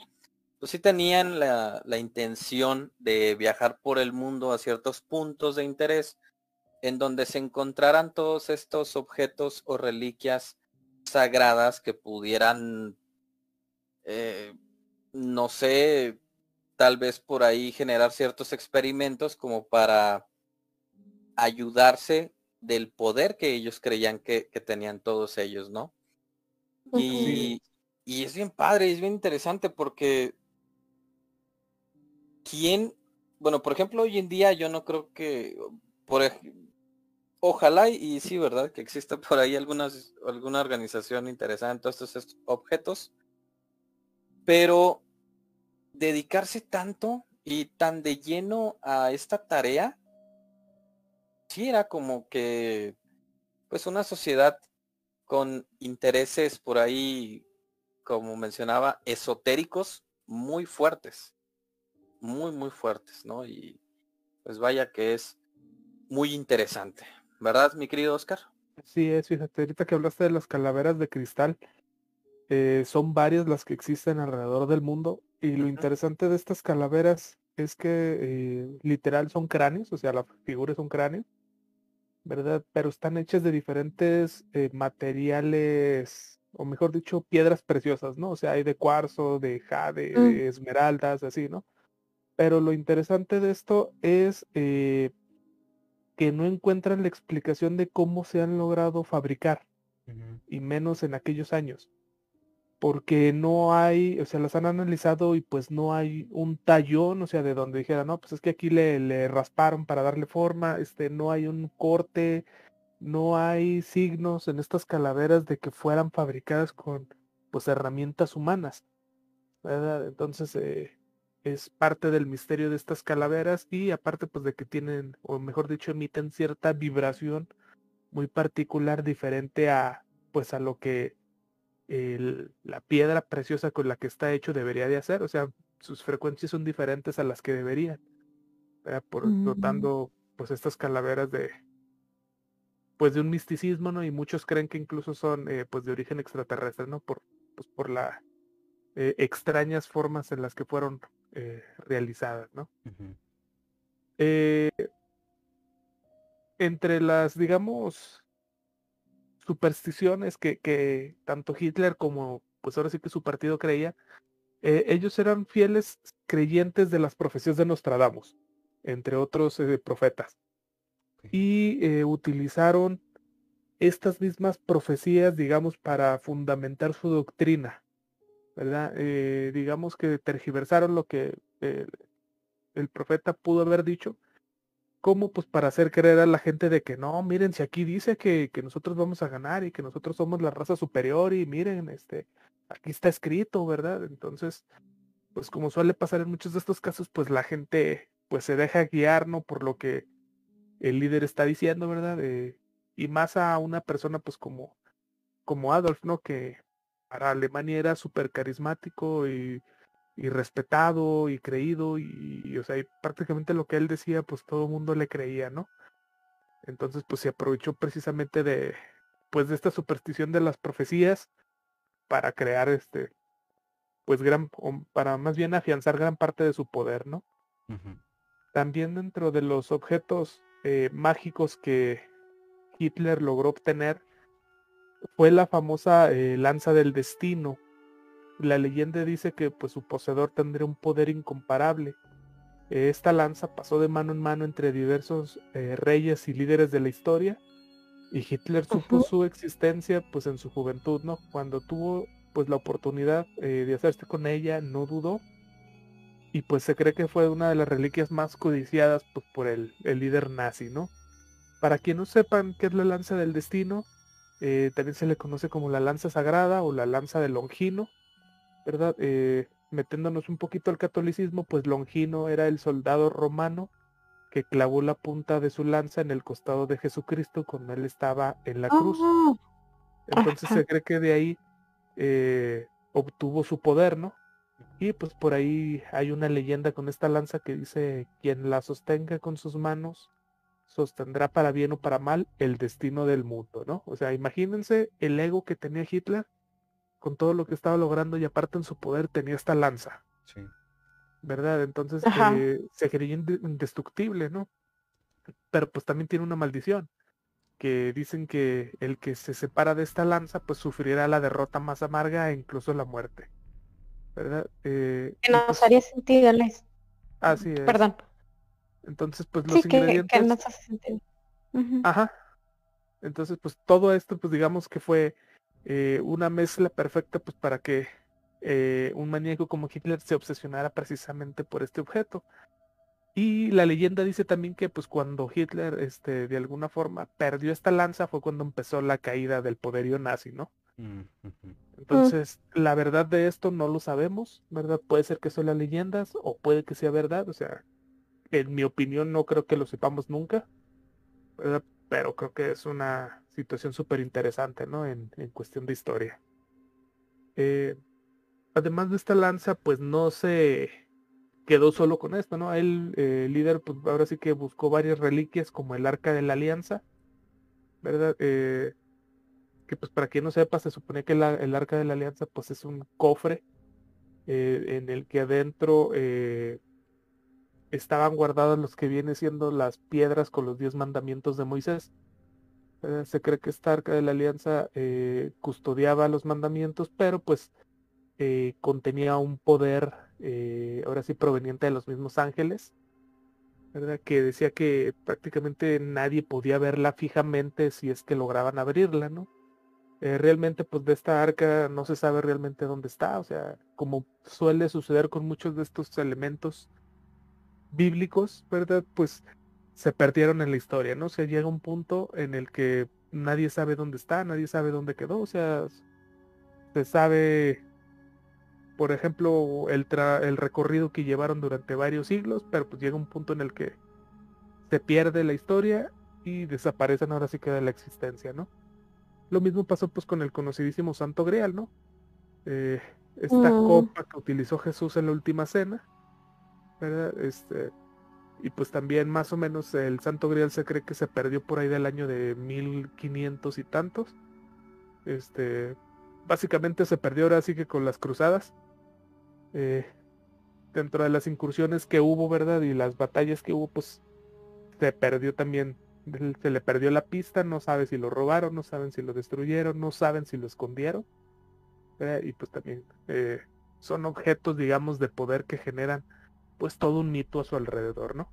pues sí tenían la, la, intención de viajar por el mundo a ciertos puntos de interés en donde se encontraran todos estos objetos o reliquias sagradas que pudieran, eh, no sé, tal vez por ahí generar ciertos experimentos como para ayudarse del poder que ellos creían que, que tenían todos ellos, ¿no? Y, y, es bien padre, es bien interesante porque ¿quién? Bueno, por ejemplo, hoy en día yo no creo que, por ojalá y, sí, ¿verdad? Que exista por ahí algunas, alguna organización interesada en todos estos objetos, pero dedicarse tanto y tan de lleno a esta tarea, sí era como que, pues una sociedad con intereses por ahí, como mencionaba, esotéricos muy fuertes, muy, muy fuertes, ¿no? Y pues vaya que es muy interesante, ¿verdad, mi querido Oscar? Sí, es, fíjate, ahorita que hablaste de las calaveras de cristal, eh, son varias las que existen alrededor del mundo y lo interesante de estas calaveras es que eh, literal son cráneos, o sea, la figura es un cráneo ¿verdad? Pero están hechas de diferentes eh, materiales, o mejor dicho, piedras preciosas, ¿no? O sea, hay de cuarzo, de jade, mm. de esmeraldas, así, ¿no? Pero lo interesante de esto es eh, que no encuentran la explicación de cómo se han logrado fabricar, y menos en aquellos años porque no hay, o sea, las han analizado y pues no hay un tallón, o sea, de donde dijera, no, pues es que aquí le, le rasparon para darle forma, este, no hay un corte, no hay signos en estas calaveras de que fueran fabricadas con, pues, herramientas humanas, ¿verdad? Entonces, eh, es parte del misterio de estas calaveras y aparte, pues, de que tienen, o mejor dicho, emiten cierta vibración muy particular, diferente a, pues, a lo que la piedra preciosa con la que está hecho debería de hacer, o sea, sus frecuencias son diferentes a las que deberían, por notando pues estas calaveras de pues de un misticismo, ¿no? Y muchos creen que incluso son eh, pues de origen extraterrestre, ¿no? Por pues por la eh, extrañas formas en las que fueron eh, realizadas, ¿no? entre las, digamos, supersticiones que, que tanto Hitler como pues ahora sí que su partido creía, eh, ellos eran fieles creyentes de las profecías de Nostradamus, entre otros eh, profetas. Y eh, utilizaron estas mismas profecías, digamos, para fundamentar su doctrina, ¿verdad? digamos que tergiversaron lo que el profeta pudo haber dicho ¿Cómo? Pues para hacer creer a la gente de que no, miren, si aquí dice que, que, nosotros vamos a ganar y que nosotros somos la raza superior y miren, este, aquí está escrito, ¿verdad? Entonces, pues como suele pasar en muchos de estos casos, pues la gente pues se deja guiar, ¿no? Por lo que el líder está diciendo, ¿verdad? Eh, y más a una persona pues como, como Adolf, ¿no? Que para Alemania era súper carismático y y respetado y creído y, o sea, prácticamente lo que él decía, pues todo el mundo le creía, ¿no? Entonces, pues se aprovechó precisamente de, pues de esta superstición de las profecías para crear este, pues gran, para más bien afianzar gran parte de su poder, ¿no? También dentro de los objetos eh, mágicos que Hitler logró obtener fue la famosa eh, lanza del destino, la leyenda dice que pues su poseedor tendría un poder incomparable. Esta lanza pasó de mano en mano entre diversos eh, reyes y líderes de la historia y Hitler supo su existencia pues en su juventud, ¿no? Cuando tuvo pues la oportunidad eh, de hacerse con ella, no dudó. Y pues se cree que fue una de las reliquias más codiciadas pues, por el, el líder nazi, ¿no? Para quien no sepan qué es la lanza del destino, eh, también se le conoce como la lanza sagrada o la lanza de Longino, ¿verdad? Eh, metiéndonos un poquito al catolicismo, pues Longino era el soldado romano que clavó la punta de su lanza en el costado de Jesucristo cuando él estaba en la cruz. Oh, Entonces se cree que de ahí eh, obtuvo su poder, ¿no? Y pues por ahí hay una leyenda con esta lanza que dice, quien la sostenga con sus manos, sostendrá para bien o para mal el destino del mundo, ¿no? O sea, imagínense el ego que tenía Hitler con todo lo que estaba logrando y aparte en su poder tenía esta lanza, Sí. ¿verdad? Entonces eh, se creía inde- indestructible, ¿no? Pero pues también tiene una maldición, que dicen que el que se separa de esta lanza pues sufrirá la derrota más amarga e incluso la muerte, ¿verdad? Eh, Que nos pues, haría his- así es. Perdón. Entonces pues los Sí, que, que ingredientes... hace. Ajá. Entonces, pues todo esto, pues digamos que fue eh, una mezcla perfecta, pues para que eh, un maníaco como Hitler se obsesionara precisamente por este objeto. Y la leyenda dice también que, pues cuando Hitler, este, de alguna forma perdió esta lanza, fue cuando empezó la caída del poderío nazi, ¿no? Mm, ujú. Entonces, la verdad de esto no lo sabemos, ¿verdad? Puede ser que son las leyendas o puede que sea verdad, o sea, en mi opinión no creo que lo sepamos nunca. Pero creo que es una situación súper interesante, ¿no? En, en cuestión de historia. Eh, además de esta lanza, pues no se quedó solo con esto, ¿no? Él, eh, el líder, pues ahora sí que buscó varias reliquias como el Arca de la Alianza, ¿verdad? Eh, que pues para quien no sepa, se supone que el Arca de la Alianza pues es un cofre en el que adentro estaban guardadas los que vienen siendo las piedras con los diez mandamientos de Moisés. Eh, se cree que esta Arca de la Alianza eh, custodiaba los mandamientos, pero pues eh, contenía un poder, ahora sí proveniente de los mismos ángeles, ¿verdad? Que decía que prácticamente nadie podía verla fijamente si es que lograban abrirla, ¿no? Realmente pues de esta arca no se sabe realmente dónde está, o sea, como suele suceder con muchos de estos elementos bíblicos, ¿verdad? Pues se perdieron en la historia, ¿no? O sea, llega un punto en el que nadie sabe dónde está, nadie sabe dónde quedó, o sea, se sabe, por ejemplo, el, tra- el recorrido que llevaron durante varios siglos, pero pues llega un punto en el que se pierde la historia y desaparecen ahora sí queda la existencia, ¿no? Lo mismo pasó pues con el conocidísimo Santo Grial, ¿no? Eh, esta Mm. copa que utilizó Jesús en la última cena, ¿verdad? Este, y pues también más o menos el Santo Grial se cree que se perdió por ahí del año de 1500 y tantos. Este, básicamente se perdió ahora sí que con las cruzadas. Eh, dentro de las incursiones que hubo, ¿verdad? Y las batallas que hubo, pues se perdió también, se le perdió la pista, no sabe si lo robaron, no saben si lo destruyeron, no saben si lo escondieron. Y pues también eh, son objetos, digamos, de poder que generan pues todo un mito a su alrededor, ¿no?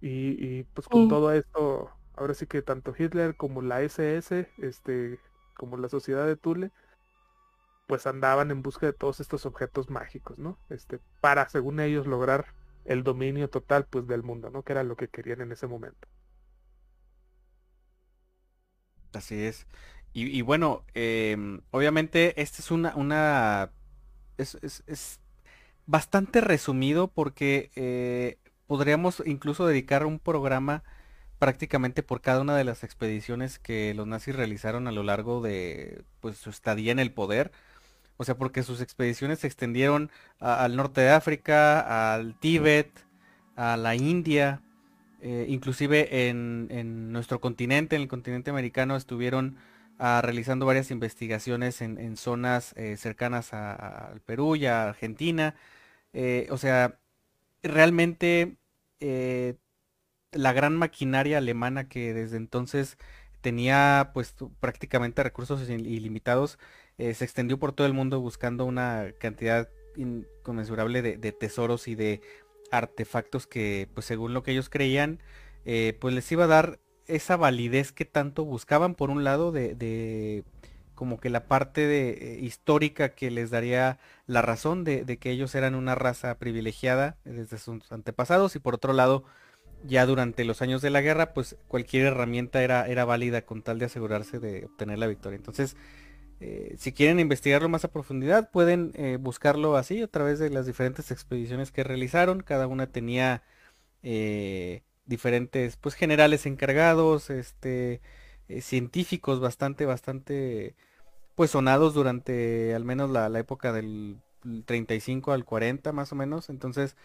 Y, y, pues con Sí. todo esto, ahora sí que tanto Hitler como la SS, este, como la sociedad de Thule, pues andaban en busca de todos estos objetos mágicos, ¿no? Este, para, según ellos, lograr el dominio total, pues, del mundo, ¿no? Que era lo que querían en ese momento. Así es. Y, y bueno, em, obviamente este es una, una es, es- es bastante resumido porque eh, podríamos incluso dedicar un programa prácticamente por cada una de las expediciones que los nazis realizaron a lo largo de pues su estadía en el poder. O sea, porque sus expediciones se extendieron a- al norte de África, al Tíbet, a la India, eh, inclusive en, en nuestro continente, en el continente americano, estuvieron realizando varias investigaciones en, en zonas eh, cercanas al Perú y a Argentina. Eh, o sea, realmente eh, la gran maquinaria alemana que desde entonces tenía pues prácticamente recursos il- ilimitados, se extendió por todo el mundo buscando una cantidad inconmensurable de, de tesoros y de artefactos que pues según lo que ellos creían pues les iba a dar esa validez que tanto buscaban por un lado de, de como que la parte de, eh, histórica que les daría la razón de, de, que ellos eran una raza privilegiada desde sus antepasados y por otro lado ya durante los años de la guerra pues cualquier herramienta era, era válida con tal de asegurarse de obtener la victoria. Entonces eh, si quieren investigarlo más a profundidad pueden eh, buscarlo así a través de las diferentes expediciones que realizaron. Cada una tenía diferentes pues generales encargados, este eh, científicos bastante, bastante, pues sonados durante al menos la, época del 35 al 40 más o menos. Entonces,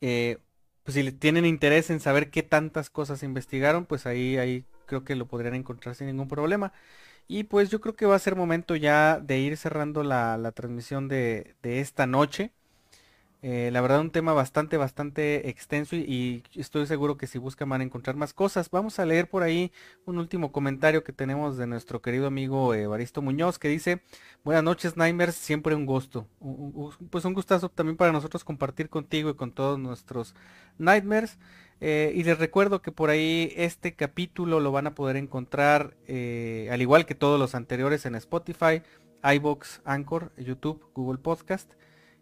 eh, pues si tienen interés en saber qué tantas cosas investigaron, pues ahí, ahí creo que lo podrían encontrar sin ningún problema. Y pues yo creo que va a ser momento ya de ir cerrando la, la transmisión de, de esta noche. Eh, la verdad un tema bastante, bastante extenso y, estoy seguro que si buscan van a encontrar más cosas. Vamos a leer por ahí un último comentario que tenemos de nuestro querido amigo Evaristo Muñoz que dice, buenas noches Nightmares, siempre un gusto. pues un gustazo también para nosotros compartir contigo y con todos nuestros Nightmares. Eh, y les recuerdo que por ahí este capítulo lo van a poder encontrar, eh, al igual que todos los anteriores, en Spotify, iBox, Anchor, YouTube, Google Podcast.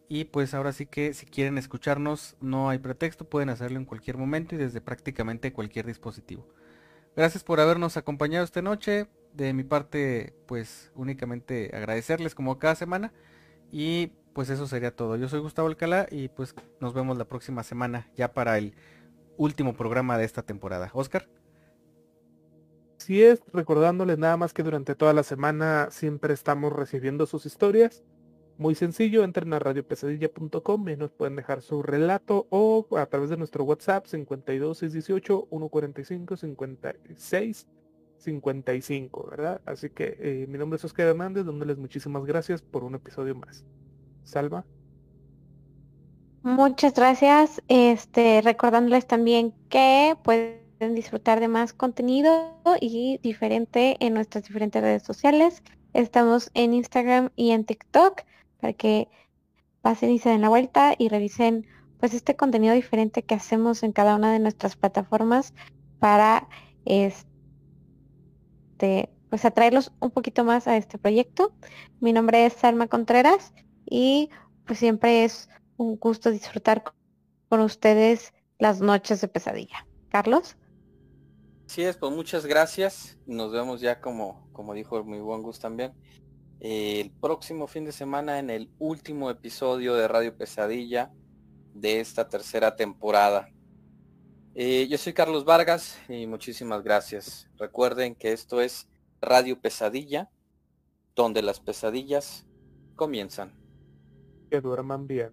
Y pues ahora sí que si quieren escucharnos no hay pretexto, pueden hacerlo en cualquier momento y desde prácticamente cualquier dispositivo. Gracias por habernos acompañado esta noche. De mi parte pues únicamente agradecerles como cada semana. Y pues eso sería todo. Yo soy Gustavo Alcalá y pues nos vemos la próxima semana ya para el último programa de esta temporada. Oscar. Si es, recordándoles nada más que durante toda la semana siempre estamos recibiendo sus historias muy sencillo, entren a radiopesadilla.com y nos pueden dejar su relato o a través de nuestro WhatsApp 52618 145 56 55, ¿verdad? Así que eh, mi nombre es Oscar Hernández, dándoles muchísimas gracias por un episodio más. Salva. Muchas gracias. Este, recordándoles también que pueden disfrutar de más contenido y diferente en nuestras diferentes redes sociales. Estamos en Instagram y en TikTok para que pasen y se den la vuelta y revisen pues este contenido diferente que hacemos en cada una de nuestras plataformas para este pues atraerlos un poquito más a este proyecto. Mi nombre es Salma Contreras y pues siempre es un gusto disfrutar con ustedes las noches de pesadilla. Carlos. Sí es, pues muchas gracias. Nos vemos ya como, como dijo muy buen Gus también el próximo fin de semana en el último episodio de Radio Pesadilla de esta tercera temporada. Eh, yo soy Carlos Vargas y muchísimas gracias. Recuerden que esto es Radio Pesadilla, donde las pesadillas comienzan. Que duerman bien.